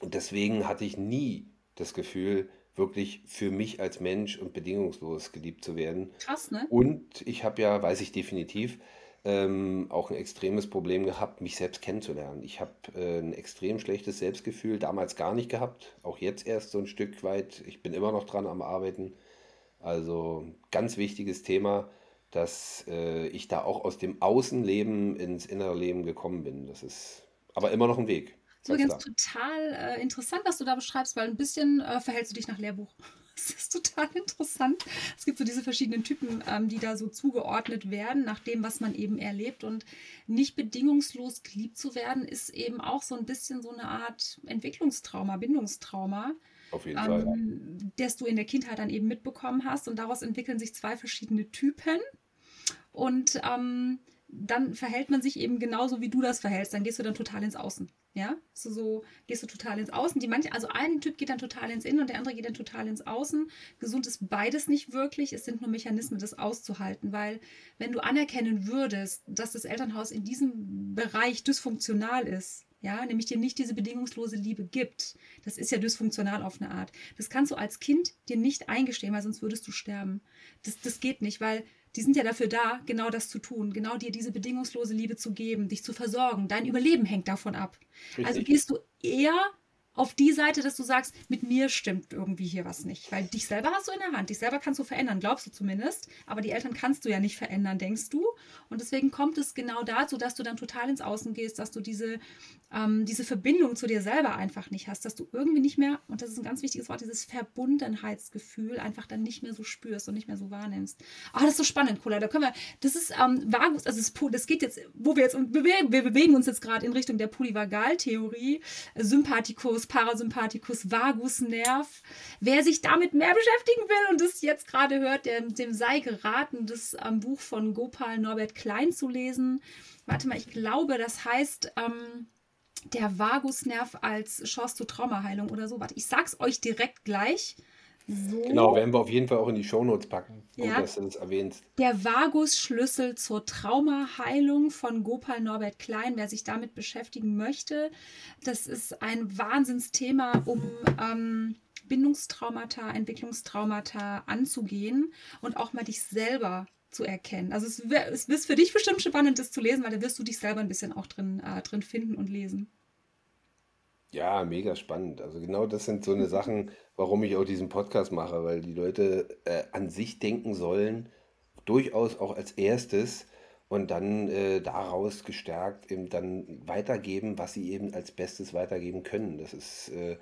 Und deswegen hatte ich nie das Gefühl, wirklich für mich als Mensch und bedingungslos geliebt zu werden. Krass, ne? Und ich habe ja, weiß ich definitiv, ähm, auch ein extremes Problem gehabt, mich selbst kennenzulernen. Ich habe äh, ein extrem schlechtes Selbstgefühl damals gar nicht gehabt, auch jetzt erst so ein Stück weit. Ich bin immer noch dran am Arbeiten. Also ganz wichtiges Thema, dass äh, ich da auch aus dem Außenleben ins innere Leben gekommen bin. Das ist aber immer noch ein Weg. Das ist übrigens total äh, interessant, was du da beschreibst, weil ein bisschen äh, verhältst du dich nach Lehrbuch. Das ist total interessant. Es gibt so diese verschiedenen Typen, ähm, die da so zugeordnet werden, nach dem, was man eben erlebt. Und nicht bedingungslos geliebt zu werden, ist eben auch so ein bisschen so eine Art Entwicklungstrauma, Bindungstrauma. Auf jeden Fall. Ähm, das du in der Kindheit dann eben mitbekommen hast. Und daraus entwickeln sich zwei verschiedene Typen. Und ähm, dann verhält man sich eben genauso, wie du das verhältst. Dann gehst du dann total ins Außen. Ja, so, so gehst du total ins Außen. Die manche, also ein Typ geht dann total ins Innen und der andere geht dann total ins Außen. Gesund ist beides nicht wirklich. Es sind nur Mechanismen, das auszuhalten, weil wenn du anerkennen würdest, dass das Elternhaus in diesem Bereich dysfunktional ist, ja, nämlich dir nicht diese bedingungslose Liebe gibt, das ist ja dysfunktional auf eine Art. Das kannst du als Kind dir nicht eingestehen, weil sonst würdest du sterben. Das, das geht nicht, weil die sind ja dafür da, genau das zu tun, genau dir diese bedingungslose Liebe zu geben, dich zu versorgen. Dein Überleben hängt davon ab. Also Richtig. Also gehst du eher auf die Seite, dass du sagst, mit mir stimmt irgendwie hier was nicht. Weil dich selber hast du in der Hand, dich selber kannst du verändern, glaubst du zumindest. Aber die Eltern kannst du ja nicht verändern, denkst du. Und deswegen kommt es genau dazu, dass du dann total ins Außen gehst, dass du diese, ähm, diese Verbindung zu dir selber einfach nicht hast, dass du irgendwie nicht mehr, und das ist ein ganz wichtiges Wort, dieses Verbundenheitsgefühl einfach dann nicht mehr so spürst und nicht mehr so wahrnimmst. Ah, das ist so spannend, Cola. Da können wir, das ist ähm, Vagus, also das, das geht jetzt, wo wir jetzt, wir bewegen uns jetzt gerade in Richtung der Polyvagaltheorie, Sympathikus, Parasympathikus, Vagusnerv. Wer sich damit mehr beschäftigen will und das jetzt gerade hört, der, dem sei geraten, das ähm, Buch von Gopal Norbert Klein zu lesen. Warte mal, ich glaube, das heißt ähm, der Vagusnerv als Chance zur Traumaheilung oder so. Warte, ich sag's euch direkt gleich. So. Genau, werden wir auf jeden Fall auch in die Shownotes packen. Gut, ja. dass du das erwähnst. Der Vagus-Schlüssel zur Traumaheilung von Gopal Norbert Klein, wer sich damit beschäftigen möchte. Das ist ein Wahnsinnsthema, um ähm, Bindungstraumata, Entwicklungstraumata anzugehen und auch mal dich selber zu erkennen. Also es, es ist für dich bestimmt spannend, das zu lesen, weil da wirst du dich selber ein bisschen auch drin, äh, drin finden und lesen. Ja, mega spannend. Also genau das sind so eine Sachen, warum ich auch diesen Podcast mache, weil die Leute äh, an sich denken sollen, durchaus auch als erstes und dann äh, daraus gestärkt eben dann weitergeben, was sie eben als Bestes weitergeben können. Das ist äh,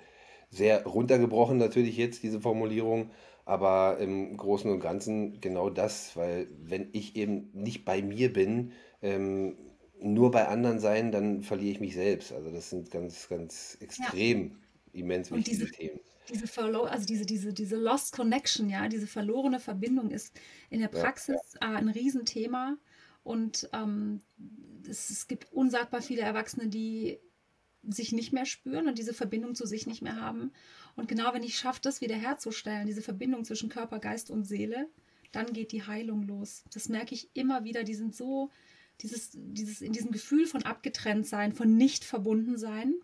sehr runtergebrochen natürlich jetzt, diese Formulierung, aber im Großen und Ganzen genau das, weil wenn ich eben nicht bei mir bin, ähm, nur bei anderen sein, dann verliere ich mich selbst. Also das sind ganz, ganz extrem ja. immens wichtige diese, Themen. Diese Verlo also diese, diese, diese Lost Connection, ja, diese verlorene Verbindung ist in der Praxis ja. äh, ein Riesenthema. Und ähm, es, es gibt unsagbar viele Erwachsene, die sich nicht mehr spüren und diese Verbindung zu sich nicht mehr haben. Und genau wenn ich schaffe, das wiederherzustellen, diese Verbindung zwischen Körper, Geist und Seele, dann geht die Heilung los. Das merke ich immer wieder. Die sind so dieses, dieses, in diesem Gefühl von abgetrennt sein, von nicht verbunden sein.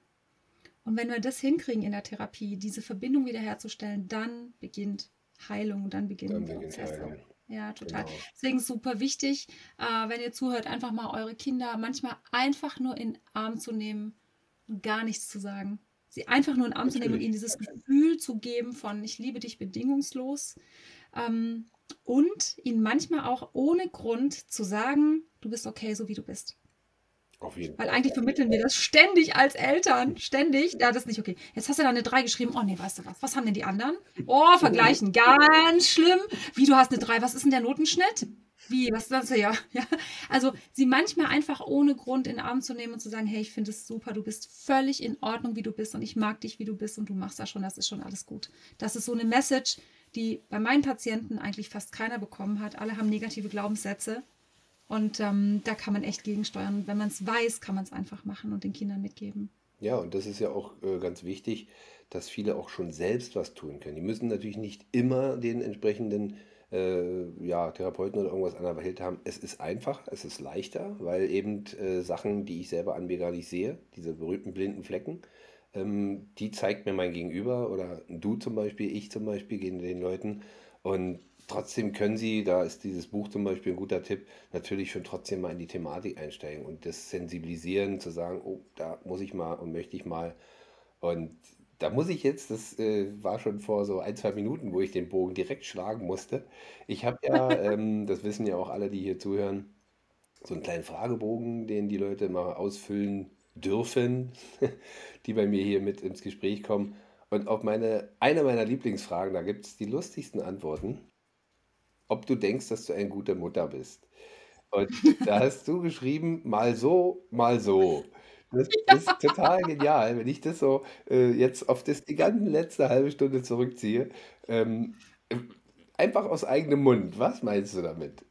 Und wenn wir das hinkriegen in der Therapie, diese Verbindung wiederherzustellen, dann beginnt Heilung, dann beginnen dann Prozesse. Ja, total. Genau. Deswegen super wichtig, äh, wenn ihr zuhört, einfach mal eure Kinder manchmal einfach nur in den Arm zu nehmen und gar nichts zu sagen. Sie einfach nur in den Arm Natürlich. zu nehmen und ihnen dieses Gefühl zu geben von ich liebe dich bedingungslos. Ähm, und ihnen manchmal auch ohne Grund zu sagen, du bist okay, so wie du bist. Auf jeden Weil eigentlich vermitteln wir das ständig als Eltern. Ständig. Ja, das ist nicht okay. Jetzt hast du da eine 3 geschrieben. Oh nee, weißt du was? Was haben denn die anderen? Oh, vergleichen. Ganz schlimm. Wie, du hast eine 3. Was ist denn der Notenschnitt? Wie, was sagst du ja? ja? Also sie manchmal einfach ohne Grund in den Arm zu nehmen und zu sagen, hey, ich finde es super, du bist völlig in Ordnung, wie du bist und ich mag dich, wie du bist und du machst das schon, das ist schon alles gut. Das ist so eine Message, die bei meinen Patienten eigentlich fast keiner bekommen hat. Alle haben negative Glaubenssätze und ähm, da kann man echt gegensteuern. Und wenn man es weiß, kann man es einfach machen und den Kindern mitgeben. Ja, und das ist ja auch äh, ganz wichtig, dass viele auch schon selbst was tun können. Die müssen natürlich nicht immer den entsprechenden äh, ja, Therapeuten oder irgendwas an der Welt haben. Es ist einfacher, es ist leichter, weil eben äh, Sachen, die ich selber an mir gar nicht sehe, diese berühmten blinden Flecken, ähm, die zeigt mir mein Gegenüber oder du zum Beispiel, ich zum Beispiel, gehen den Leuten. Und trotzdem können sie, da ist dieses Buch zum Beispiel ein guter Tipp, natürlich schon trotzdem mal in die Thematik einsteigen und das sensibilisieren, zu sagen, oh, da muss ich mal und möchte ich mal. Und da muss ich jetzt, das äh, war schon vor so ein, zwei Minuten, wo ich den Bogen direkt schlagen musste. Ich habe ja, ähm, das wissen ja auch alle, die hier zuhören, so einen kleinen Fragebogen, den die Leute mal ausfüllen dürfen, die bei mir hier mit ins Gespräch kommen. Und auf meine, eine meiner Lieblingsfragen, da gibt es die lustigsten Antworten, ob du denkst, dass du eine gute Mutter bist. Und da hast du geschrieben, mal so, mal so. Das ist total genial, wenn ich das so äh, jetzt auf das die ganze letzte halbe Stunde zurückziehe. Ähm, einfach aus eigenem Mund. Was meinst du damit?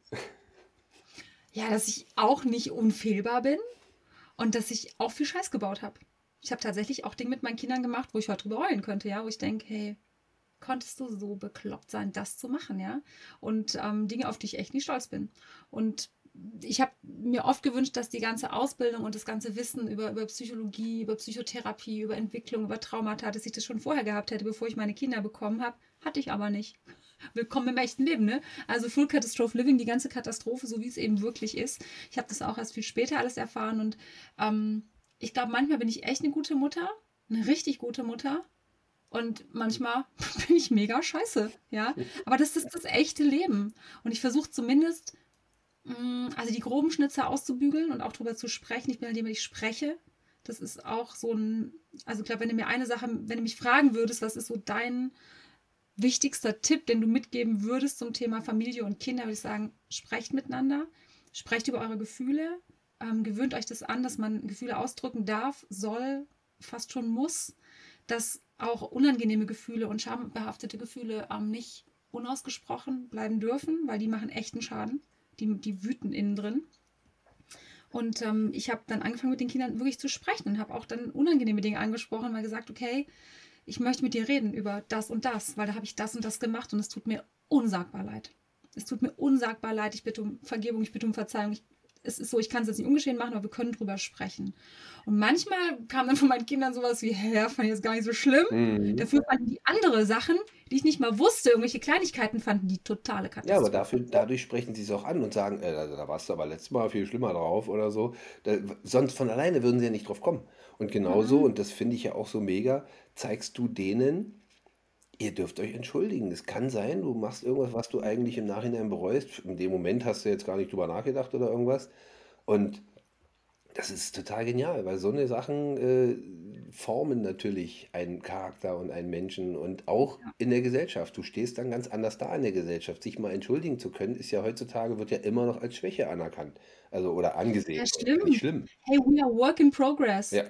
Ja, dass ich auch nicht unfehlbar bin und dass ich auch viel Scheiß gebaut habe. Ich habe tatsächlich auch Dinge mit meinen Kindern gemacht, wo ich heute drüber heulen könnte, ja, wo ich denke, hey, konntest du so bekloppt sein, das zu machen, ja? Und ähm, Dinge, auf die ich echt nicht stolz bin. Und ich habe mir oft gewünscht, dass die ganze Ausbildung und das ganze Wissen über, über Psychologie, über Psychotherapie, über Entwicklung, über Traumata, dass ich das schon vorher gehabt hätte, bevor ich meine Kinder bekommen habe. Hatte ich aber nicht. Willkommen im echten Leben, ne? Also Full Catastrophe Living, die ganze Katastrophe, so wie es eben wirklich ist. Ich habe das auch erst viel später alles erfahren und ähm, ich glaube, manchmal bin ich echt eine gute Mutter, eine richtig gute Mutter. Und manchmal bin ich mega scheiße, ja. Aber das ist das echte Leben. Und ich versuche zumindest Mm, also die groben Schnitzer auszubügeln und auch darüber zu sprechen. Ich bin halt jemand, ich spreche. Das ist auch so ein, also ich glaube, wenn du mir eine Sache, wenn du mich fragen würdest, was ist so dein wichtigster Tipp, den du mitgeben würdest zum Thema Familie und Kinder, würde ich sagen, sprecht miteinander, sprecht über eure Gefühle, ähm, gewöhnt euch das an, dass man Gefühle ausdrücken darf, soll, fast schon muss, dass auch unangenehme Gefühle und schambehaftete Gefühle ähm, nicht unausgesprochen bleiben dürfen, weil die machen echten Schaden die, die wüten innen drin. Und ähm, ich habe dann angefangen mit den Kindern wirklich zu sprechen und habe auch dann unangenehme Dinge angesprochen, weil gesagt, okay, ich möchte mit dir reden über das und das, weil da habe ich das und das gemacht und es tut mir unsagbar leid. Es tut mir unsagbar leid. Ich bitte um Vergebung, ich bitte um Verzeihung. Ich es ist so, ich kann es jetzt nicht ungeschehen machen, aber wir können drüber sprechen. Und manchmal kam dann von meinen Kindern sowas wie, hä, fand ich das gar nicht so schlimm. Mhm. Dafür fanden die andere Sachen, die ich nicht mal wusste, irgendwelche Kleinigkeiten fanden die totale Katastrophe. Ja, aber dafür, dadurch sprechen sie es auch an und sagen, äh, da, da, warst du aber letztes Mal viel schlimmer drauf oder so. Da, sonst von alleine würden sie ja nicht drauf kommen. Und genauso, mhm. und das finde ich ja auch so mega, zeigst du denen, ihr dürft euch entschuldigen. Es kann sein, du machst irgendwas, was du eigentlich im Nachhinein bereust. In dem Moment hast du jetzt gar nicht drüber nachgedacht oder irgendwas. Und das ist total genial, weil so eine Sachen äh, formen natürlich einen Charakter und einen Menschen und auch ja. in der Gesellschaft. Du stehst dann ganz anders da in der Gesellschaft. Sich mal entschuldigen zu können, ist ja heutzutage, wird ja immer noch als Schwäche anerkannt. Also oder angesehen. Ja, stimmt. Nicht schlimm. Hey, we are work in progress. Ja.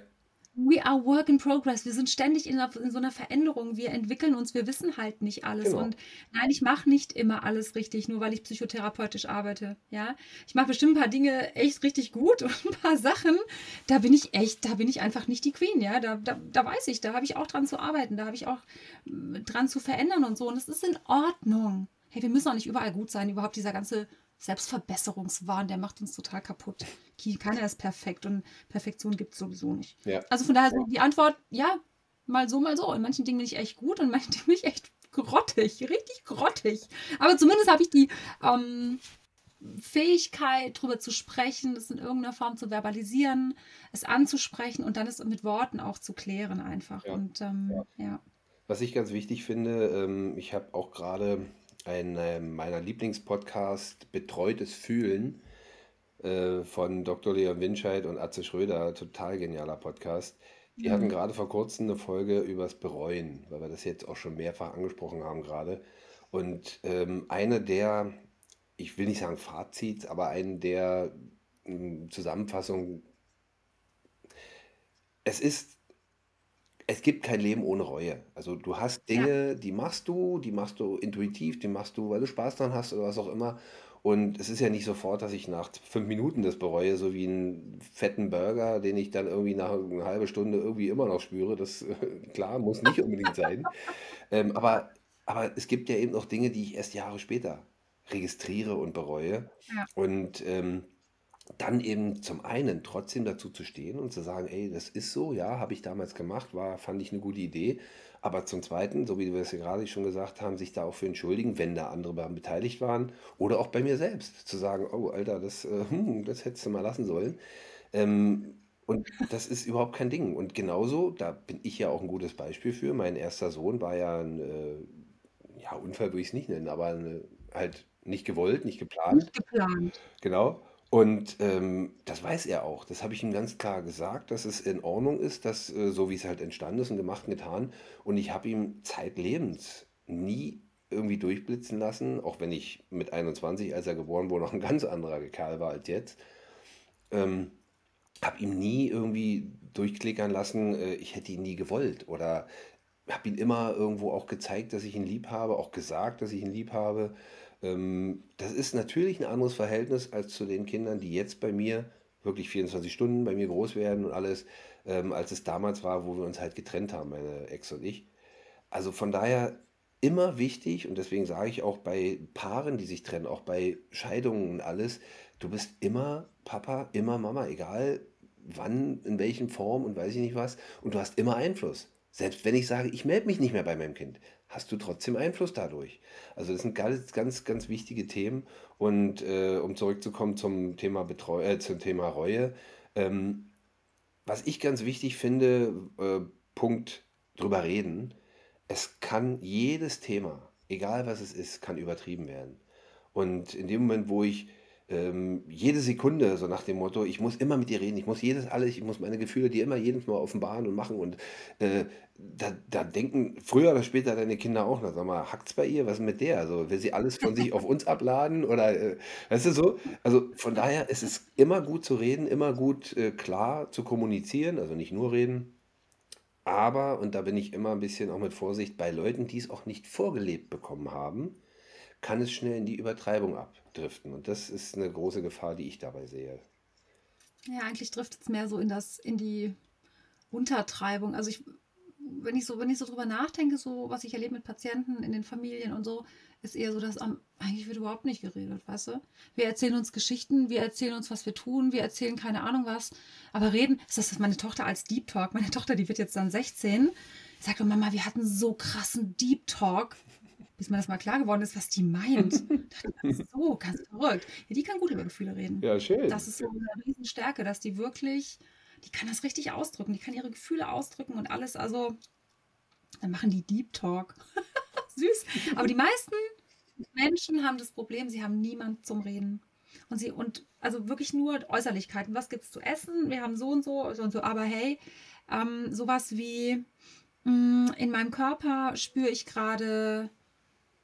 We are work in progress. Wir sind ständig in, einer, in so einer Veränderung. Wir entwickeln uns. Wir wissen halt nicht alles. Genau. Und nein, ich mache nicht immer alles richtig, nur weil ich psychotherapeutisch arbeite. Ja, ich mache bestimmt ein paar Dinge echt richtig gut und ein paar Sachen, da bin ich echt, da bin ich einfach nicht die Queen. Ja, da, da, da weiß ich, da habe ich auch dran zu arbeiten, da habe ich auch mm, dran zu verändern und so. Und es ist in Ordnung. Hey, wir müssen auch nicht überall gut sein. Überhaupt dieser ganze Selbstverbesserungswahn, der macht uns total kaputt. Keiner ist perfekt und Perfektion gibt es sowieso nicht. Ja. Also von daher die Antwort, ja, mal so, mal so. In manchen Dingen bin ich echt gut und in manchen Dingen bin ich echt grottig, richtig grottig. Aber zumindest habe ich die ähm, Fähigkeit, darüber zu sprechen, das in irgendeiner Form zu verbalisieren, es anzusprechen und dann es mit Worten auch zu klären einfach. Ja. Und ähm, ja. ja. Was ich ganz wichtig finde, ähm, ich habe auch gerade ein äh, meiner Lieblingspodcast Betreutes Fühlen äh, von Dr. Leon Winscheid und Atze Schröder, total genialer Podcast. Die mhm. hatten gerade vor kurzem eine Folge übers Bereuen, weil wir das jetzt auch schon mehrfach angesprochen haben gerade. Und ähm, eine der ich will nicht sagen Fazit, aber einen der mm, Zusammenfassung. Es ist, es gibt kein Leben ohne Reue. Also du hast Ja. Dinge, die machst du, die machst du intuitiv, die machst du, weil du Spaß dran hast oder was auch immer. Und es ist ja nicht sofort, dass ich nach fünf Minuten das bereue, so wie einen fetten Burger, den ich dann irgendwie nach einer halben Stunde irgendwie immer noch spüre. Das, klar, muss nicht unbedingt sein. Ähm, aber, aber es gibt ja eben noch Dinge, die ich erst Jahre später registriere und bereue. Ja. Und ähm, dann eben zum einen trotzdem dazu zu stehen und zu sagen, ey, das ist so, ja, habe ich damals gemacht, war, fand ich eine gute Idee. Aber zum Zweiten, so wie wir es ja gerade schon gesagt haben, sich da auch für entschuldigen, wenn da andere daran beteiligt waren. Oder auch bei mir selbst, zu sagen, oh, Alter, das, äh, hm, das hättest du mal lassen sollen. Ähm, und das ist überhaupt kein Ding. Und genauso, da bin ich ja auch ein gutes Beispiel für. Mein erster Sohn war ja ein, äh, ja, Unfall würde ich es nicht nennen, aber eine, halt nicht gewollt, nicht geplant. Nicht geplant. Genau. Und ähm, das weiß er auch. Das habe ich ihm ganz klar gesagt, dass es in Ordnung ist, dass äh, so wie es halt entstanden ist und gemacht und getan. Und ich habe ihm zeitlebens nie irgendwie durchblitzen lassen, auch wenn ich mit 21, als er geboren wurde, noch ein ganz anderer Kerl war als jetzt. Ähm, habe ihm nie irgendwie durchklickern lassen, äh, ich hätte ihn nie gewollt oder habe ihn immer irgendwo auch gezeigt, dass ich ihn lieb habe, auch gesagt, dass ich ihn lieb habe. Ähm, das ist natürlich ein anderes Verhältnis als zu den Kindern, die jetzt bei mir wirklich 24 Stunden bei mir groß werden und alles, ähm, als es damals war, wo wir uns halt getrennt haben, meine Ex und ich. Also von daher immer wichtig und deswegen sage ich auch bei Paaren, die sich trennen, auch bei Scheidungen und alles, du bist immer Papa, immer Mama, egal wann, in welchen Form und weiß ich nicht was. Und du hast immer Einfluss. Selbst wenn ich sage, ich melde mich nicht mehr bei meinem Kind, hast du trotzdem Einfluss dadurch. Also das sind ganz, ganz, ganz wichtige Themen. Und äh, um zurückzukommen zum Thema Betreu äh, zum Thema Reue, ähm, was ich ganz wichtig finde, äh, Punkt drüber reden, es kann jedes Thema, egal was es ist, kann übertrieben werden. Und in dem Moment, wo ich ähm, jede Sekunde, so nach dem Motto, ich muss immer mit dir reden, ich muss jedes alles, ich muss meine Gefühle dir immer jedes Mal offenbaren und machen. Und äh, da, da denken früher oder später deine Kinder auch, na sag mal, hackt's bei ihr, was ist mit der? Also will sie alles von sich auf uns abladen oder äh, weißt du so? Also von daher ist es immer gut zu reden, immer gut äh, klar zu kommunizieren, also nicht nur reden. Aber, und da bin ich immer ein bisschen auch mit Vorsicht, bei Leuten, die es auch nicht vorgelebt bekommen haben, kann es schnell in die Übertreibung abdriften. Und das ist eine große Gefahr, die ich dabei sehe. Ja, eigentlich trifft es mehr so in das, in die Untertreibung. Also ich, wenn ich so, wenn ich so drüber nachdenke, so was ich erlebe mit Patienten in den Familien und so, ist eher so, dass eigentlich wird überhaupt nicht geredet, weißt du? Wir erzählen uns Geschichten, wir erzählen uns, was wir tun, wir erzählen keine Ahnung was. Aber reden, ist das, meine Tochter als Deep Talk, meine Tochter, die wird jetzt dann 16, sagt, oh Mama, wir hatten so krassen Deep Talk bis mir das mal klar geworden ist, was die meint. So ganz verrückt. Ja, die kann gut über Gefühle reden. Ja, schön. Das ist so eine Riesenstärke, dass die wirklich, die kann das richtig ausdrücken. Die kann ihre Gefühle ausdrücken und alles. Also, dann machen die Deep Talk. Süß. Aber die meisten Menschen haben das Problem, sie haben niemand zum Reden. Und sie, und also wirklich nur Äußerlichkeiten. Was gibt es zu essen? Wir haben so und so, so und so. Aber hey, ähm, sowas wie mh, in meinem Körper spüre ich gerade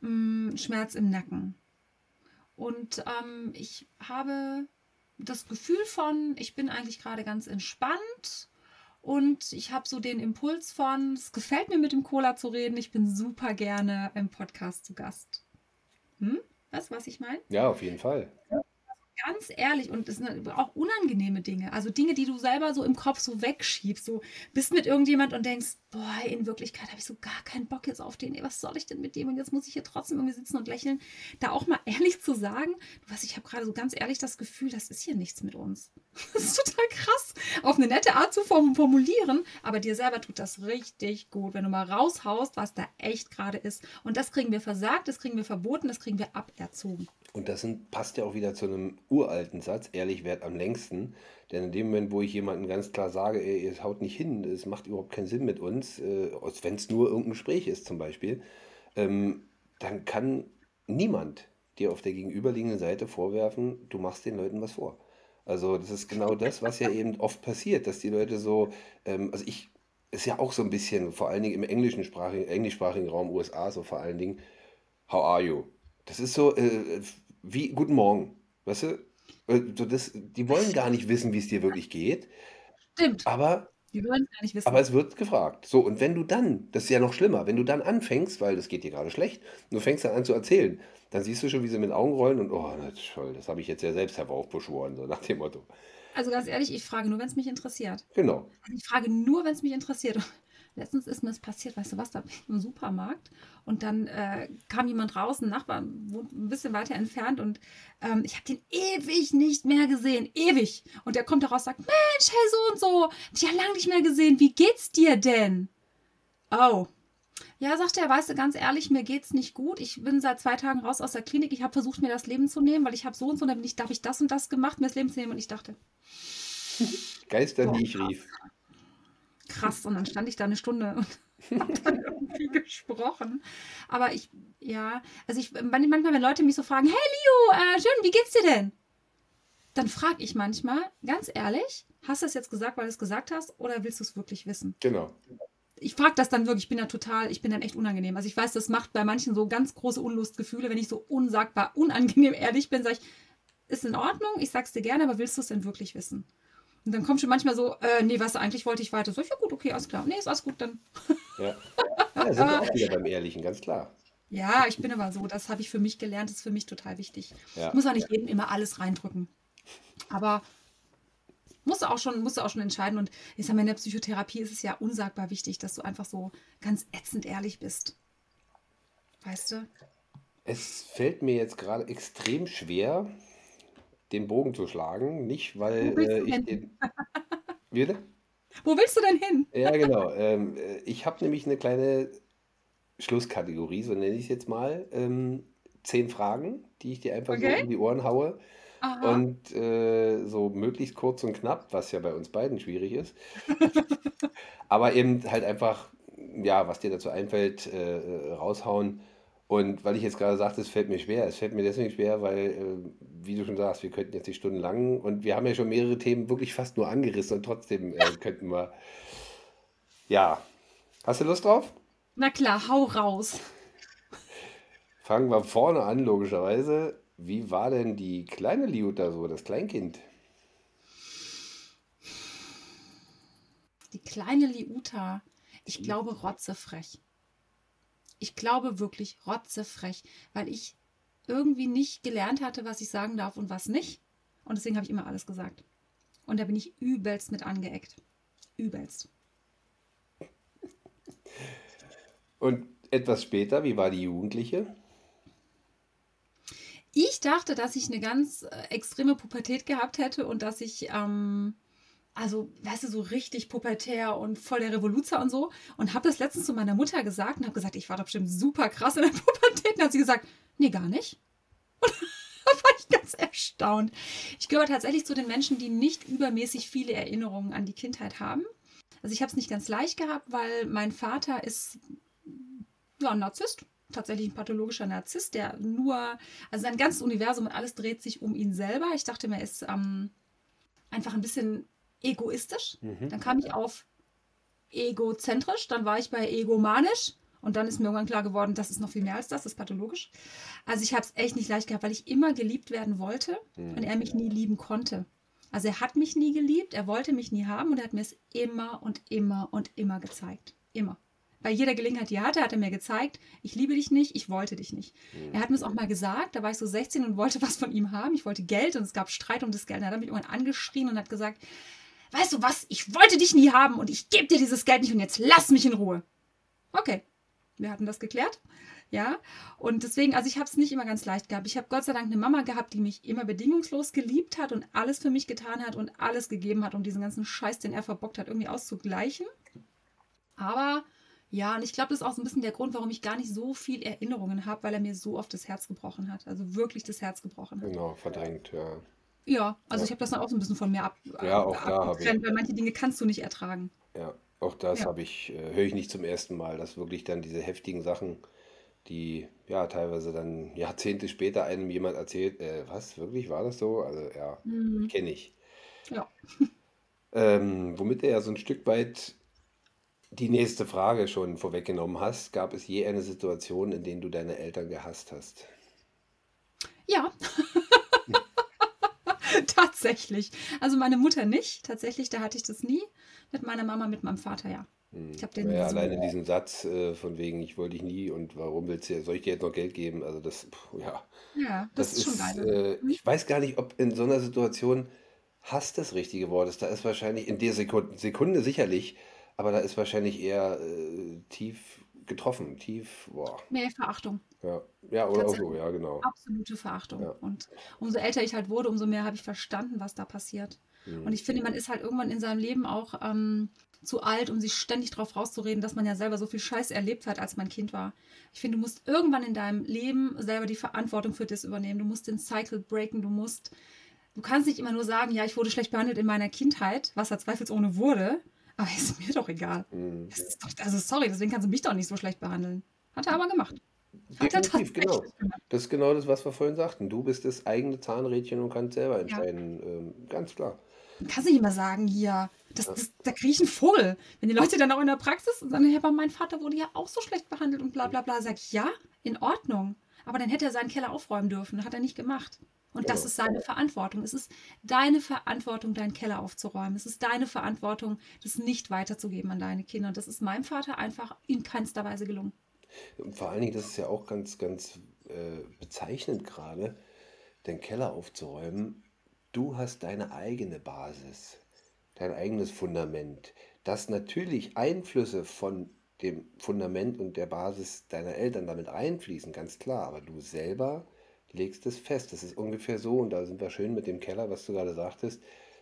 mh, Schmerz im Nacken. Und ähm, ich habe das Gefühl von, ich bin eigentlich gerade ganz entspannt und ich habe so den Impuls von, es gefällt mir mit dem Cola zu reden, ich bin super gerne im Podcast zu Gast. Hm? Weißt du, was ich meine? Ja, auf jeden Fall. Ganz ehrlich, und es sind auch unangenehme Dinge. Also Dinge, die du selber so im Kopf so wegschiebst. So bist mit irgendjemand und denkst, boah, in Wirklichkeit habe ich so gar keinen Bock jetzt auf den. Ey, was soll ich denn mit dem? Und jetzt muss ich hier trotzdem irgendwie sitzen und lächeln. Da auch mal ehrlich zu sagen, du weißt, ich habe gerade so ganz ehrlich das Gefühl, das ist hier nichts mit uns. Das ist total krass, auf eine nette Art zu formulieren, aber dir selber tut das richtig gut, wenn du mal raushaust, was da echt gerade ist. Und das kriegen wir versagt, das kriegen wir verboten, das kriegen wir aberzogen. Und das sind, passt ja auch wieder zu einem uralten Satz, ehrlich wert am längsten. Denn in dem Moment, wo ich jemandem ganz klar sage, ey, es haut nicht hin, es macht überhaupt keinen Sinn mit uns, äh, wenn es nur irgendein Gespräch ist zum Beispiel, ähm, dann kann niemand dir auf der gegenüberliegenden Seite vorwerfen, du machst den Leuten was vor. Also das ist genau das, was ja eben oft passiert, dass die Leute so, ähm, also ich, ist ja auch so ein bisschen, vor allen Dingen im englischen Sprachigen, englischsprachigen Raum USA, so vor allen Dingen, how are you? Das ist so, äh, wie guten Morgen. Weißt du? Äh, das, die wollen gar nicht wissen, wie es dir wirklich geht. Stimmt. Aber, Die wollen es gar nicht aber wissen. es wird gefragt. So, und wenn du dann, das ist ja noch schlimmer, wenn du dann anfängst, weil das geht dir gerade schlecht, und du fängst dann an zu erzählen, dann siehst du schon, wie sie mit Augen rollen und, oh, na toll, das habe ich jetzt ja selbst heraufbeschworen, so nach dem Motto. Also ganz ehrlich, ich frage nur, wenn es mich interessiert. Genau. Also ich frage nur, wenn es mich interessiert. Letztens ist mir das passiert, weißt du was, da bin ich im Supermarkt und dann äh, kam jemand raus, ein Nachbar, ein bisschen weiter entfernt und ähm, ich habe den ewig nicht mehr gesehen, ewig. Und der kommt da raus und sagt, Mensch, hey, so und so, dich ja lange nicht mehr gesehen, wie geht's dir denn? Oh. Ja, sagt er, weißt du, ganz ehrlich, mir geht's nicht gut. Ich bin seit zwei Tagen raus aus der Klinik. Ich habe versucht, mir das Leben zu nehmen, weil ich habe so und so, dann bin ich, da habe ich das und das gemacht, mir das Leben zu nehmen. Und ich dachte, Geister, die ich rief. Krass. Und dann stand ich da eine Stunde und habe dann irgendwie gesprochen. Aber ich, ja, also ich, manchmal, wenn Leute mich so fragen, hey Leo, äh, schön, wie geht's dir denn? Dann frage ich manchmal, ganz ehrlich, hast du es jetzt gesagt, weil du es gesagt hast, oder willst du es wirklich wissen? Genau. Ich frage das dann wirklich, ich bin da total, ich bin dann echt unangenehm. Also ich weiß, das macht bei manchen so ganz große Unlustgefühle, wenn ich so unsagbar unangenehm ehrlich bin, sage ich, ist in Ordnung, ich sag's dir gerne, aber willst du es denn wirklich wissen? Und dann kommt schon manchmal so, äh, nee, was eigentlich wollte ich weiter. So, ja gut, okay, alles klar. Nee, ist alles gut, dann. Ja. Ja, da sind wir auch wieder beim Ehrlichen, ganz klar. Ja, ich bin aber so, das habe ich für mich gelernt, das ist für mich total wichtig. Ich Ja. muss auch nicht jedem immer alles reindrücken. Aber musst du auch schon, musst du auch schon entscheiden. Und ich sag mal, in der Psychotherapie ist es ja unsagbar wichtig, dass du einfach so ganz ätzend ehrlich bist. Weißt du? Es fällt mir jetzt gerade extrem schwer, den Bogen zu schlagen. Nicht, weil äh, ich den. Bitte? Wo willst du denn hin? Ja, genau. Ähm, äh, ich habe nämlich eine kleine Schlusskategorie, so nenne ich es jetzt mal. Ähm, zehn Fragen, die ich dir einfach so Okay. um die Ohren haue. Aha. Und äh, so möglichst kurz und knapp, was ja bei uns beiden schwierig ist. Aber eben halt einfach, ja, was dir dazu einfällt, äh, äh, raushauen. Und weil ich jetzt gerade sagte, es fällt mir schwer. Es fällt mir deswegen schwer, weil, äh, wie du schon sagst, wir könnten jetzt nicht stundenlang und wir haben ja schon mehrere Themen wirklich fast nur angerissen und trotzdem äh, könnten wir. Ja. Hast du Lust drauf? Na klar, hau raus. Fangen wir vorne an, logischerweise. Wie war denn die kleine Liuta so, das Kleinkind? Die kleine Liuta, ich glaube rotzefrech. Ich glaube wirklich rotzefrech, weil ich irgendwie nicht gelernt hatte, was ich sagen darf und was nicht. Und deswegen habe ich immer alles gesagt. Und da bin ich übelst mit angeeckt. Übelst. Und etwas später, wie war die Jugendliche? Ich dachte, dass ich eine ganz äh, extreme Pubertät gehabt hätte und dass ich, ähm, also, weißt du, so richtig pubertär und voll der Revoluzer und so. Und habe das letztens zu meiner Mutter gesagt und habe gesagt, ich war doch bestimmt super krass in der Pubertät. Und hat sie gesagt, nee, gar nicht. Da war ich ganz erstaunt. Ich gehöre tatsächlich zu den Menschen, die nicht übermäßig viele Erinnerungen an die Kindheit haben. Also ich habe es nicht ganz leicht gehabt, weil mein Vater ist ja, ein Narzisst, tatsächlich ein pathologischer Narzisst, der nur, also sein ganzes Universum und alles dreht sich um ihn selber. Ich dachte mir, er ist ähm, einfach ein bisschen egoistisch. Mhm. Dann kam ich auf egozentrisch, dann war ich bei egomanisch und dann ist mir irgendwann klar geworden, das ist noch viel mehr als das, das ist pathologisch. Also ich habe es echt nicht leicht gehabt, weil ich immer geliebt werden wollte und er mich nie lieben konnte. Also er hat mich nie geliebt, er wollte mich nie haben und er hat mir es immer und immer und immer gezeigt. Immer. Bei jeder Gelegenheit, die er hatte, hat er mir gezeigt, ich liebe dich nicht, ich wollte dich nicht. Er hat mir es auch mal gesagt, da war ich so 16 und wollte was von ihm haben. Ich wollte Geld und es gab Streit um das Geld. Und er hat mich irgendwann angeschrien und hat gesagt, weißt du was, ich wollte dich nie haben und ich gebe dir dieses Geld nicht und jetzt lass mich in Ruhe. Okay, wir hatten das geklärt. Ja, und deswegen, also ich habe es nicht immer ganz leicht gehabt. Ich habe Gott sei Dank eine Mama gehabt, die mich immer bedingungslos geliebt hat und alles für mich getan hat und alles gegeben hat, um diesen ganzen Scheiß, den er verbockt hat, irgendwie auszugleichen. Aber ja, und ich glaube, das ist auch so ein bisschen der Grund, warum ich gar nicht so viel Erinnerungen habe, weil er mir so oft das Herz gebrochen hat. Also wirklich das Herz gebrochen hat. Genau, verdrängt, ja. Ja, also Ja. ich habe das dann auch so ein bisschen von mir ab, Ja, auch da habe abgetrennt, weil manche Dinge kannst du nicht ertragen. Ja, auch das Ja. habe ich, äh, höre ich nicht zum ersten Mal, dass wirklich dann diese heftigen Sachen, die ja teilweise dann Jahrzehnte später einem jemand erzählt, äh, was, wirklich, war das so? Also ja, Mhm. kenne ich. Ja. Ähm, womit du ja so ein Stück weit die nächste Frage schon vorweggenommen hast, gab es je eine Situation, in der du deine Eltern gehasst hast? Ja. Tatsächlich. Also meine Mutter nicht. Tatsächlich, da hatte ich das nie. Mit meiner Mama, mit meinem Vater, ja. Hm. Ich habe den Ja, so. alleine diesen Satz äh, von wegen, ich wollte dich nie und warum willst du, soll ich dir jetzt noch Geld geben? Also das, pf, ja, Ja, das das ist schon geil. äh, Mhm. ich weiß gar nicht, ob in so einer Situation Hass das richtige Wort ist. Da ist wahrscheinlich in der Sekunde, Sekunde sicherlich, aber da ist wahrscheinlich eher äh, tief getroffen, tief, boah, Mehr Verachtung. Ja, ja, oder auch so, ja, genau, Absolute Verachtung. ja, Und umso älter ich halt wurde, umso mehr habe ich verstanden, was da passiert. Und hm, ich finde, man ist halt irgendwann in seinem Leben auch ähm, zu alt, um sich ständig drauf rauszureden, dass man ja selber so viel Scheiß erlebt hat, als man Kind war. Ich finde, du musst irgendwann in deinem Leben selber die Verantwortung für das übernehmen. Du musst den Cycle breaken, du musst, du kannst nicht immer nur sagen, ja, ich wurde schlecht behandelt in meiner Kindheit, was er zweifelsohne wurde, aber ist mir doch egal. hm. Das ist doch, also sorry, deswegen kannst du mich doch nicht so schlecht behandeln. Hat er aber gemacht. Hat Definitiv, genau. Das ist genau das, was wir vorhin sagten. Du bist das eigene Zahnrädchen und kannst selber Ja. entscheiden, ähm, ganz klar. Du kannst nicht immer sagen, hier, das, Ja. das, da kriege ich einen Vogel. Wenn die Leute dann auch in der Praxis und sagen, ja, aber mein Vater wurde ja auch so schlecht behandelt und bla bla bla, sag ich, ja, in Ordnung. Aber dann hätte er seinen Keller aufräumen dürfen. Hat er nicht gemacht. Und das Genau. ist seine Verantwortung. Es ist deine Verantwortung, deinen Keller aufzuräumen. Es ist deine Verantwortung, das nicht weiterzugeben an deine Kinder. Und das ist meinem Vater einfach in keinster Weise gelungen. Und vor allen Dingen, das ist ja auch ganz, ganz äh, bezeichnend gerade, den Keller aufzuräumen. Du hast deine eigene Basis, dein eigenes Fundament, das natürlich Einflüsse von dem Fundament und der Basis deiner Eltern damit einfließen, ganz klar. Aber du selber legst es fest. Das ist ungefähr so, und da sind wir schön mit dem Keller, was du gerade sagtest.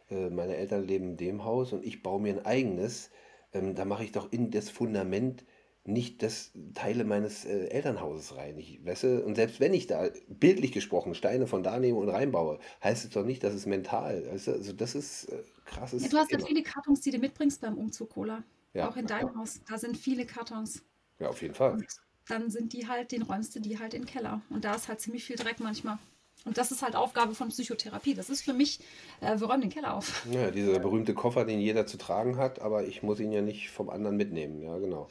Äh, meine Eltern leben in dem Haus und ich baue mir ein eigenes. Ähm, da mache ich doch in das Fundament nicht das Teile meines äh, Elternhauses rein. Ich, weißt du, und selbst wenn ich da bildlich gesprochen Steine von da nehme und reinbaue, heißt es doch nicht, dass es mental. Weißt du? Also das ist äh, Ja, krasses du hast ja viele Kartons, die du mitbringst beim Umzug, Cola. Ja, Auch in deinem Haus. Da sind viele Kartons. ja, auf jeden Fall. Und dann sind die halt, den räumst du die halt in den Keller. Und da ist halt ziemlich viel Dreck manchmal. Und das ist halt Aufgabe von Psychotherapie. Das ist für mich, äh, wir räumen den Keller auf. Ja, dieser berühmte Koffer, den jeder zu tragen hat, aber ich muss ihn ja nicht vom anderen mitnehmen. Ja, genau.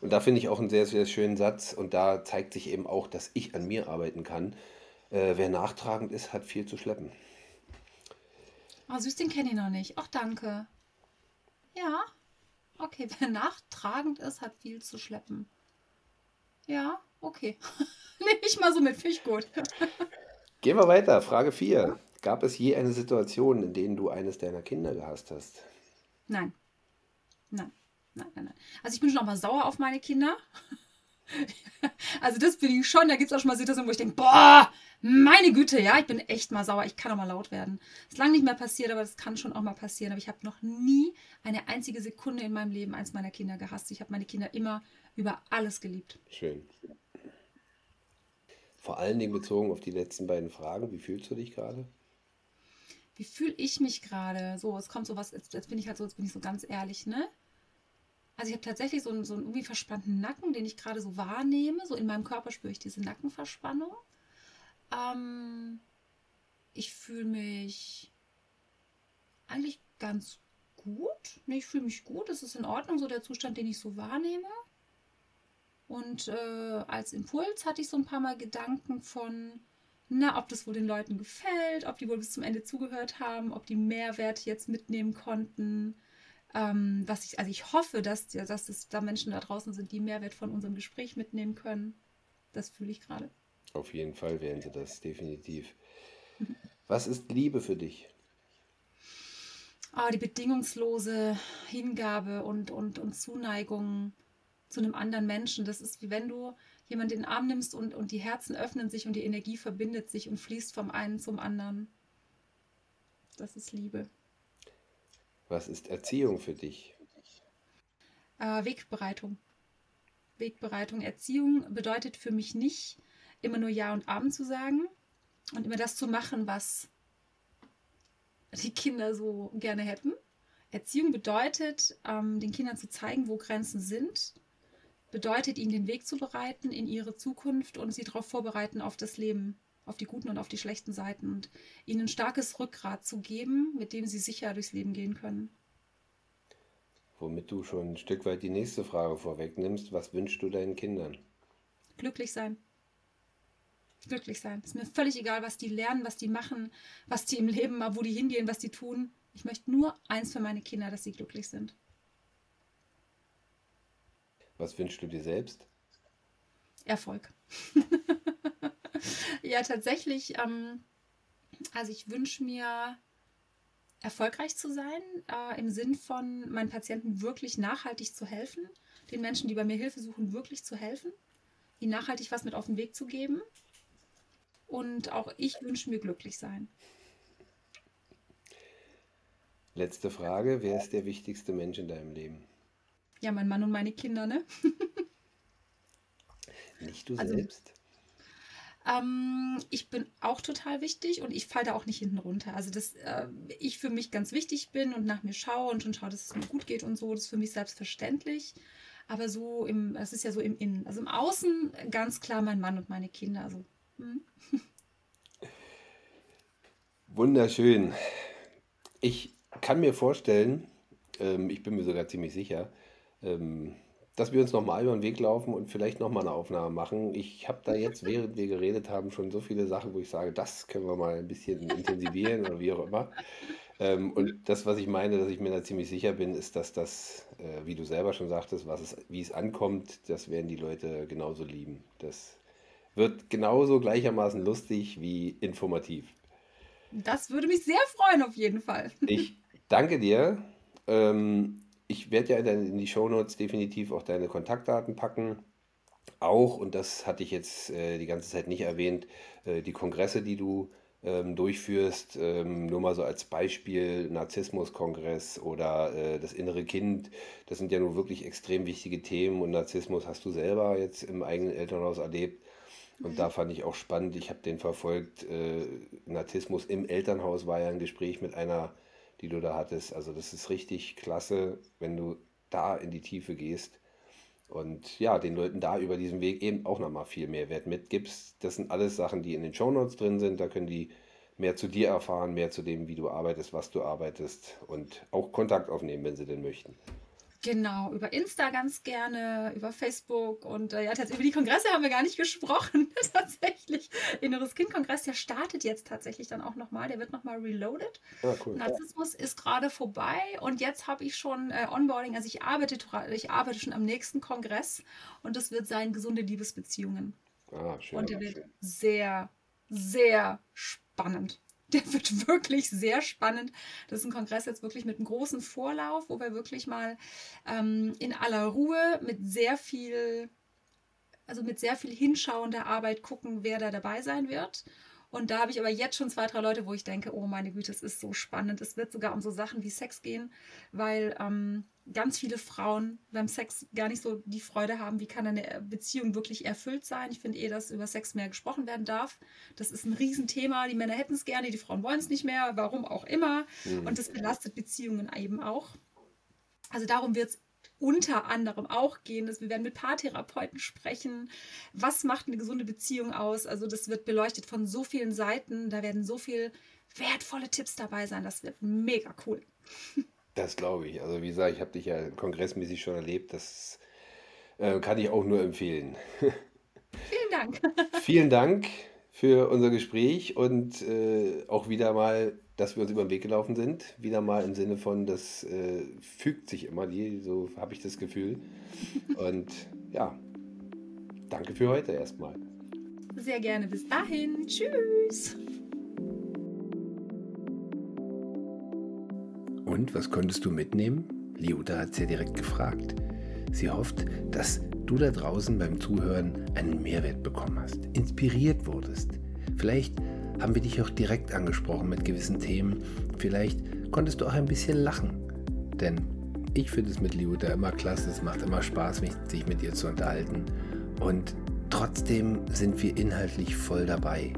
Und da finde ich auch einen sehr, sehr schönen Satz. Und da zeigt sich eben auch, dass ich an mir arbeiten kann. Äh, wer nachtragend ist, hat viel zu schleppen. Oh, süß, den kenne ich noch nicht. Ach, danke. Ja, okay. Wer nachtragend ist, hat viel zu schleppen. Ja, okay. Nehme ich mal so mit, finde ich gut. Gehen wir weiter. Frage 4. Gab es je eine Situation, in der du eines deiner Kinder gehasst hast? Nein, nein, nein, nein, nein. Also ich bin schon auch mal sauer auf meine Kinder. Also das bin ich schon. Da gibt es auch schon mal Situationen, wo ich denke, boah, meine Güte, ja, ich bin echt mal sauer. Ich kann auch mal laut werden. Ist lange nicht mehr passiert, aber das kann schon auch mal passieren. Aber ich habe noch nie eine einzige Sekunde in meinem Leben eins meiner Kinder gehasst. Ich habe meine Kinder immer über alles geliebt. Schön. Vor allen Dingen bezogen auf die letzten beiden Fragen. Wie fühlst du dich gerade? Wie fühle ich mich gerade? So, es kommt sowas, jetzt, jetzt bin ich halt so, jetzt bin ich so ganz ehrlich, ne? Also ich habe tatsächlich so einen, so einen irgendwie verspannten Nacken, den ich gerade so wahrnehme. So in meinem Körper spüre ich diese Nackenverspannung. Ähm, ich fühle mich eigentlich ganz gut. Nee, ich fühle mich gut. Es ist in Ordnung, so der Zustand, den ich so wahrnehme. Und äh, als Impuls hatte ich so ein paar Mal Gedanken von, na, ob das wohl den Leuten gefällt, ob die wohl bis zum Ende zugehört haben, ob die Mehrwert jetzt mitnehmen konnten. Ähm, was ich, also ich hoffe, dass, dass es da Menschen da draußen sind, die Mehrwert von unserem Gespräch mitnehmen können. Das fühle ich gerade. Auf jeden Fall wären sie das, definitiv. Was ist Liebe für dich? Aber die bedingungslose Hingabe und, und, und Zuneigung zu einem anderen Menschen, das ist wie wenn du jemanden in den Arm nimmst und, und die Herzen öffnen sich und die Energie verbindet sich und fließt vom einen zum anderen. Das ist Liebe. Was ist Erziehung für dich? Äh, Wegbereitung. Wegbereitung. Erziehung bedeutet für mich nicht, immer nur Ja und Abend zu sagen und immer das zu machen, was die Kinder so gerne hätten. Erziehung bedeutet, ähm, den Kindern zu zeigen, wo Grenzen sind, bedeutet, ihnen den Weg zu bereiten in ihre Zukunft und sie darauf vorbereiten auf das Leben, auf die guten und auf die schlechten Seiten und ihnen ein starkes Rückgrat zu geben, mit dem sie sicher durchs Leben gehen können. Womit du schon ein Stück weit die nächste Frage vorwegnimmst. Was wünschst du deinen Kindern? Glücklich sein. Glücklich sein. Ist mir völlig egal, was die lernen, was die machen, was die im Leben, wo die hingehen, was die tun. Ich möchte nur eins für meine Kinder, dass sie glücklich sind. Was wünschst du dir selbst? Erfolg. ja, tatsächlich. Ähm, also ich wünsche mir erfolgreich zu sein, äh, im Sinn von meinen Patienten wirklich nachhaltig zu helfen, den Menschen, die bei mir Hilfe suchen, wirklich zu helfen, ihnen nachhaltig was mit auf den Weg zu geben. Und auch ich wünsche mir glücklich sein. Letzte Frage, wer ist der wichtigste Mensch in deinem Leben? Ja, mein Mann und meine Kinder, ne? Nicht du also, selbst? Ähm, ich bin auch total wichtig und ich falle da auch nicht hinten runter. Also, dass äh, ich für mich ganz wichtig bin und nach mir schaue und schon schaue, dass es mir gut geht und so, das ist für mich selbstverständlich. Aber so im, das ist ja so im Innen. Also im Außen ganz klar mein Mann und meine Kinder. Also, hm. Wunderschön. Ich kann mir vorstellen, ähm, ich bin mir sogar ziemlich sicher, ähm, dass wir uns nochmal über den Weg laufen und vielleicht nochmal eine Aufnahme machen. Ich habe da jetzt, während wir geredet haben, schon so viele Sachen, wo ich sage, das können wir mal ein bisschen intensivieren oder wie auch immer. Ähm, und das, was ich meine, dass ich mir da ziemlich sicher bin, ist, dass das, äh, wie du selber schon sagtest, was es, wie es ankommt, das werden die Leute genauso lieben. Das wird genauso gleichermaßen lustig wie informativ. Das würde mich sehr freuen, auf jeden Fall. Ich danke dir. Ähm, ich werde ja in die Shownotes definitiv auch deine Kontaktdaten packen. Auch, und das hatte ich jetzt äh, die ganze Zeit nicht erwähnt, äh, die Kongresse, die du ähm, durchführst, ähm, nur mal so als Beispiel Narzissmus-Kongress oder äh, das innere Kind, das sind ja nun wirklich extrem wichtige Themen und Narzissmus hast du selber jetzt im eigenen Elternhaus erlebt. Und mhm. da fand ich auch spannend, ich habe den verfolgt, äh, Narzissmus im Elternhaus war ja ein Gespräch mit einer die du da hattest. Also das ist richtig klasse, wenn du da in die Tiefe gehst und ja, den Leuten da über diesen Weg eben auch nochmal viel Mehrwert mitgibst. Das sind alles Sachen, die in den Shownotes drin sind. Da können die mehr zu dir erfahren, mehr zu dem, wie du arbeitest, was du arbeitest und auch Kontakt aufnehmen, wenn sie denn möchten. Genau, über Insta ganz gerne, über Facebook und äh, ja, über die Kongresse haben wir gar nicht gesprochen. tatsächlich. Inneres Kind-Kongress, der startet jetzt tatsächlich dann auch nochmal. Der wird nochmal reloaded. Ah, cool. Narzissmus ist gerade vorbei und jetzt habe ich schon äh, Onboarding. Also ich arbeite, ich arbeite schon am nächsten Kongress und das wird sein gesunde Liebesbeziehungen. Ah, schön. Und der wird schön. sehr, sehr spannend. Der wird wirklich sehr spannend. Das ist ein Kongress jetzt wirklich mit einem großen Vorlauf, wo wir wirklich mal ähm, in aller Ruhe mit sehr viel, also mit sehr viel hinschauender Arbeit gucken, wer da dabei sein wird. Und da habe ich aber jetzt schon zwei, drei Leute, wo ich denke, oh meine Güte, es ist so spannend. Es wird sogar um so Sachen wie Sex gehen, weil ähm, ganz viele Frauen beim Sex gar nicht so die Freude haben, wie kann eine Beziehung wirklich erfüllt sein. Ich finde eh, dass über Sex mehr gesprochen werden darf. Das ist ein Riesenthema. Die Männer hätten es gerne, die Frauen wollen es nicht mehr, warum auch immer. Mhm. Und das belastet Beziehungen eben auch. Also darum wird es unter anderem auch gehen. Dass wir werden mit Paartherapeuten sprechen. Was macht eine gesunde Beziehung aus? Also das wird beleuchtet von so vielen Seiten. Da werden so viele wertvolle Tipps dabei sein. Das wird mega cool. Das glaube ich. Also wie gesagt, ich habe dich ja kongressmäßig schon erlebt. Das äh, kann ich auch nur empfehlen. Vielen Dank. Vielen Dank für unser Gespräch und äh, auch wieder mal, dass wir uns über den Weg gelaufen sind. Wieder mal im Sinne von, das äh, fügt sich immer, die, so habe ich das Gefühl. Und ja, danke für heute erstmal. Sehr gerne. Bis dahin. Tschüss. Und was konntest du mitnehmen? Liuta hat sie direkt gefragt. Sie hofft, dass du da draußen beim Zuhören einen Mehrwert bekommen hast, inspiriert wurdest. Vielleicht haben wir dich auch direkt angesprochen mit gewissen Themen. Vielleicht konntest du auch ein bisschen lachen. Denn ich finde es mit Liuta immer klasse, es macht immer Spaß, sich mit ihr zu unterhalten. Und trotzdem sind wir inhaltlich voll dabei.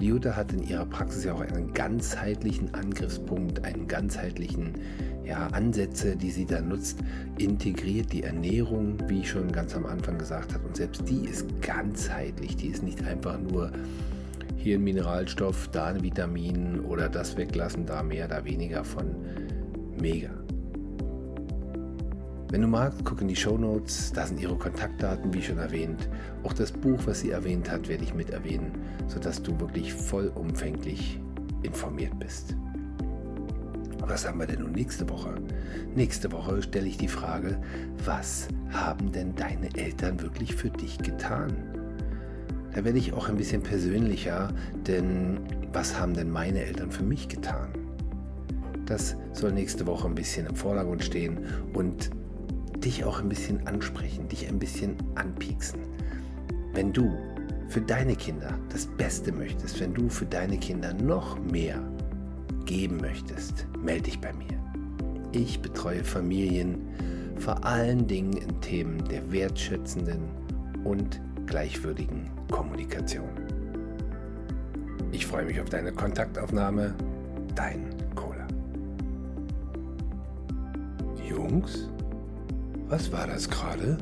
Liuta hat in ihrer Praxis ja auch einen ganzheitlichen Angriffspunkt, einen ganzheitlichen ja, Ansätze, die sie da nutzt, integriert die Ernährung, wie ich schon ganz am Anfang gesagt habe. Und selbst die ist ganzheitlich. Die ist nicht einfach nur hier ein Mineralstoff, da ein Vitamin oder das weglassen, da mehr, da weniger von. Mega. Wenn du magst, guck in die Show Notes, da sind ihre Kontaktdaten, wie schon erwähnt. Auch das Buch, was sie erwähnt hat, werde ich mit erwähnen, sodass du wirklich vollumfänglich informiert bist. Was haben wir denn nun nächste Woche? Nächste Woche stelle ich die Frage, was haben denn deine Eltern wirklich für dich getan? Da werde ich auch ein bisschen persönlicher, denn was haben denn meine Eltern für mich getan? Das soll nächste Woche ein bisschen im Vordergrund stehen und dich auch ein bisschen ansprechen, dich ein bisschen anpieksen. Wenn du für deine Kinder das Beste möchtest, wenn du für deine Kinder noch mehr geben möchtest, melde dich bei mir. Ich betreue Familien vor allen Dingen in Themen der wertschätzenden und gleichwürdigen Kommunikation. Ich freue mich auf deine Kontaktaufnahme. Dein Cola. Jungs, was war das gerade?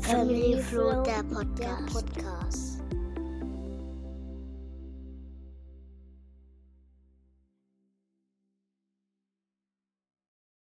Family Flow, der Podcast.